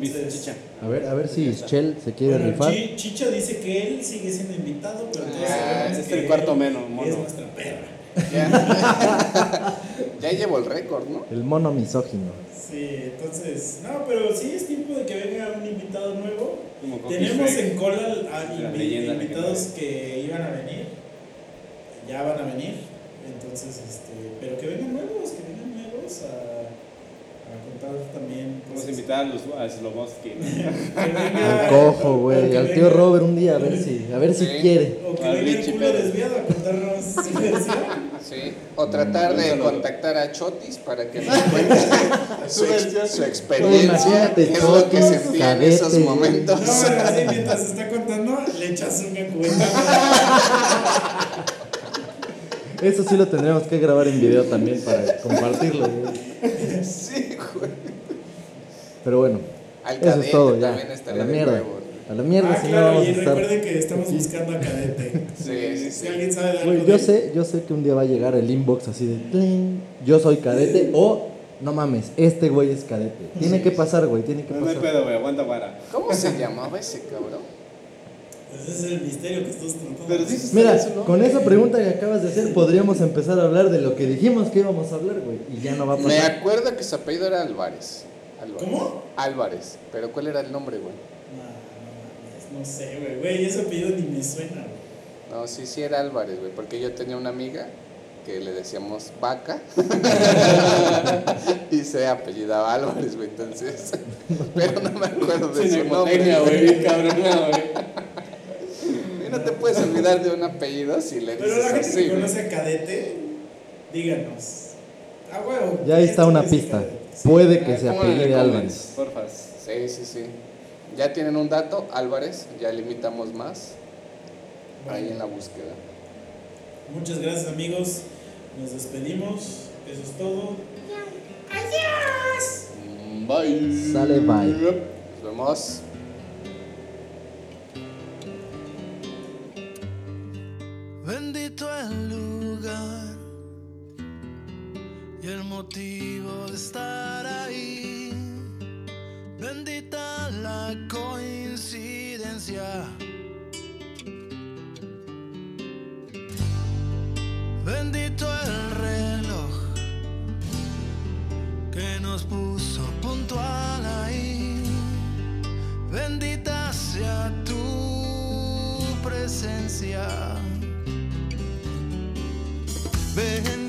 Speaker 1: Entonces,
Speaker 5: Chicha.
Speaker 3: A ver, a ver si Shell se quiere
Speaker 1: Bueno,
Speaker 3: rifar.
Speaker 1: Chi- Chicha dice que él sigue siendo invitado, pero todos
Speaker 5: Ah,
Speaker 1: sabemos
Speaker 5: es el cuarto menos,
Speaker 1: Es
Speaker 5: mono.
Speaker 1: nuestra perra.
Speaker 4: Ya, [LAUGHS] [LAUGHS] ya llevo el récord, ¿no?
Speaker 3: El mono misógino.
Speaker 1: Sí, entonces, no, pero sí es tiempo de que venga un invitado nuevo.
Speaker 5: Como
Speaker 1: Tenemos
Speaker 5: Shrek.
Speaker 1: en cola a invi- invitados que iban a venir, ya van a venir, entonces, este, pero que vengan nuevos, que vengan nuevos a, a contar también
Speaker 5: Vamos a
Speaker 1: cosas.
Speaker 5: invitar a, los, a Sloboski. [LAUGHS] [LAUGHS]
Speaker 3: Al cojo,
Speaker 1: o
Speaker 3: güey.
Speaker 1: que
Speaker 3: Al tío
Speaker 1: venga-
Speaker 3: Robert un día, a ver si, a ver si
Speaker 4: Sí.
Speaker 3: quiere.
Speaker 1: O que venga el culo desviado a contarnos su versión.
Speaker 4: Sí. O tratar de contactar a Chotis para que nos [LAUGHS] cuente su, ex- su
Speaker 3: Oye,
Speaker 4: experiencia. qué es lo que se
Speaker 3: Chotis,
Speaker 4: envía en esos momentos.
Speaker 1: No, pero así mientras está contando, le echas una cubeta.
Speaker 3: Eso sí lo tendremos que grabar en video también para compartirlo, güey.
Speaker 4: Sí, güey.
Speaker 3: Pero bueno,
Speaker 4: Al
Speaker 3: eso es todo ya. A la
Speaker 4: de
Speaker 3: mierda.
Speaker 4: huevo.
Speaker 3: A la mierda,
Speaker 1: Ah,
Speaker 3: si no
Speaker 1: claro,
Speaker 3: vamos
Speaker 1: y
Speaker 3: a estar.
Speaker 1: recuerde que estamos buscando a cadete.
Speaker 4: Sí, sí,
Speaker 1: Si alguien sabe de algo
Speaker 3: Güey, yo sé, yo sé que un día va a llegar el inbox así de "Tling, yo soy cadete o no mames, este güey es cadete. Tiene que pasar, güey, tiene que
Speaker 5: No, no hay
Speaker 3: pasar.
Speaker 5: pedo, güey, aguanta vara.
Speaker 4: ¿Cómo se llamaba ese cabrón?
Speaker 1: Ese es el misterio que estás tratando.
Speaker 5: Pero dices
Speaker 3: Mira,
Speaker 5: eso, ¿no?
Speaker 3: con esa pregunta que acabas de hacer podríamos empezar a hablar de lo que dijimos que íbamos a hablar, güey, y ya no va a
Speaker 4: Me
Speaker 3: pasar.
Speaker 4: acuerdo que su apellido era Álvarez. Álvarez.
Speaker 1: ¿Cómo?
Speaker 4: Álvarez. Pero ¿cuál era el nombre, güey?
Speaker 1: No, sé, güey. Güey, ese apellido ni me suena, güey.
Speaker 4: No, sí, sí era Álvarez, güey. Porque yo tenía una amiga que le decíamos vaca [LAUGHS] y se apellidaba Álvarez, güey. Entonces, [LAUGHS] pero no me acuerdo de su nombre.
Speaker 5: Güey, bien cabrona, güey.
Speaker 4: Y no te puedes olvidar de un apellido si le
Speaker 1: Pero
Speaker 4: dices
Speaker 1: la gente
Speaker 4: así,
Speaker 1: que conoce a cadete, díganos. Ah, güey.
Speaker 3: Ya ahí está una pista. Puede que se
Speaker 4: ¿Cómo le
Speaker 3: apellide? Álvarez.
Speaker 5: Porfa.
Speaker 4: Sí, sí, sí. Ya tienen un dato, Álvarez, ya limitamos más ahí en la búsqueda.
Speaker 1: Muchas gracias, amigos. Nos despedimos. Eso es todo.
Speaker 4: Mm, Bye.
Speaker 3: Sale, bye.
Speaker 4: Nos vemos.
Speaker 6: Bendito el lugar y el motivo de estar ahí. Bendita la coincidencia. Bendito el reloj que nos puso puntual ahí. Bendita sea tu presencia. Ven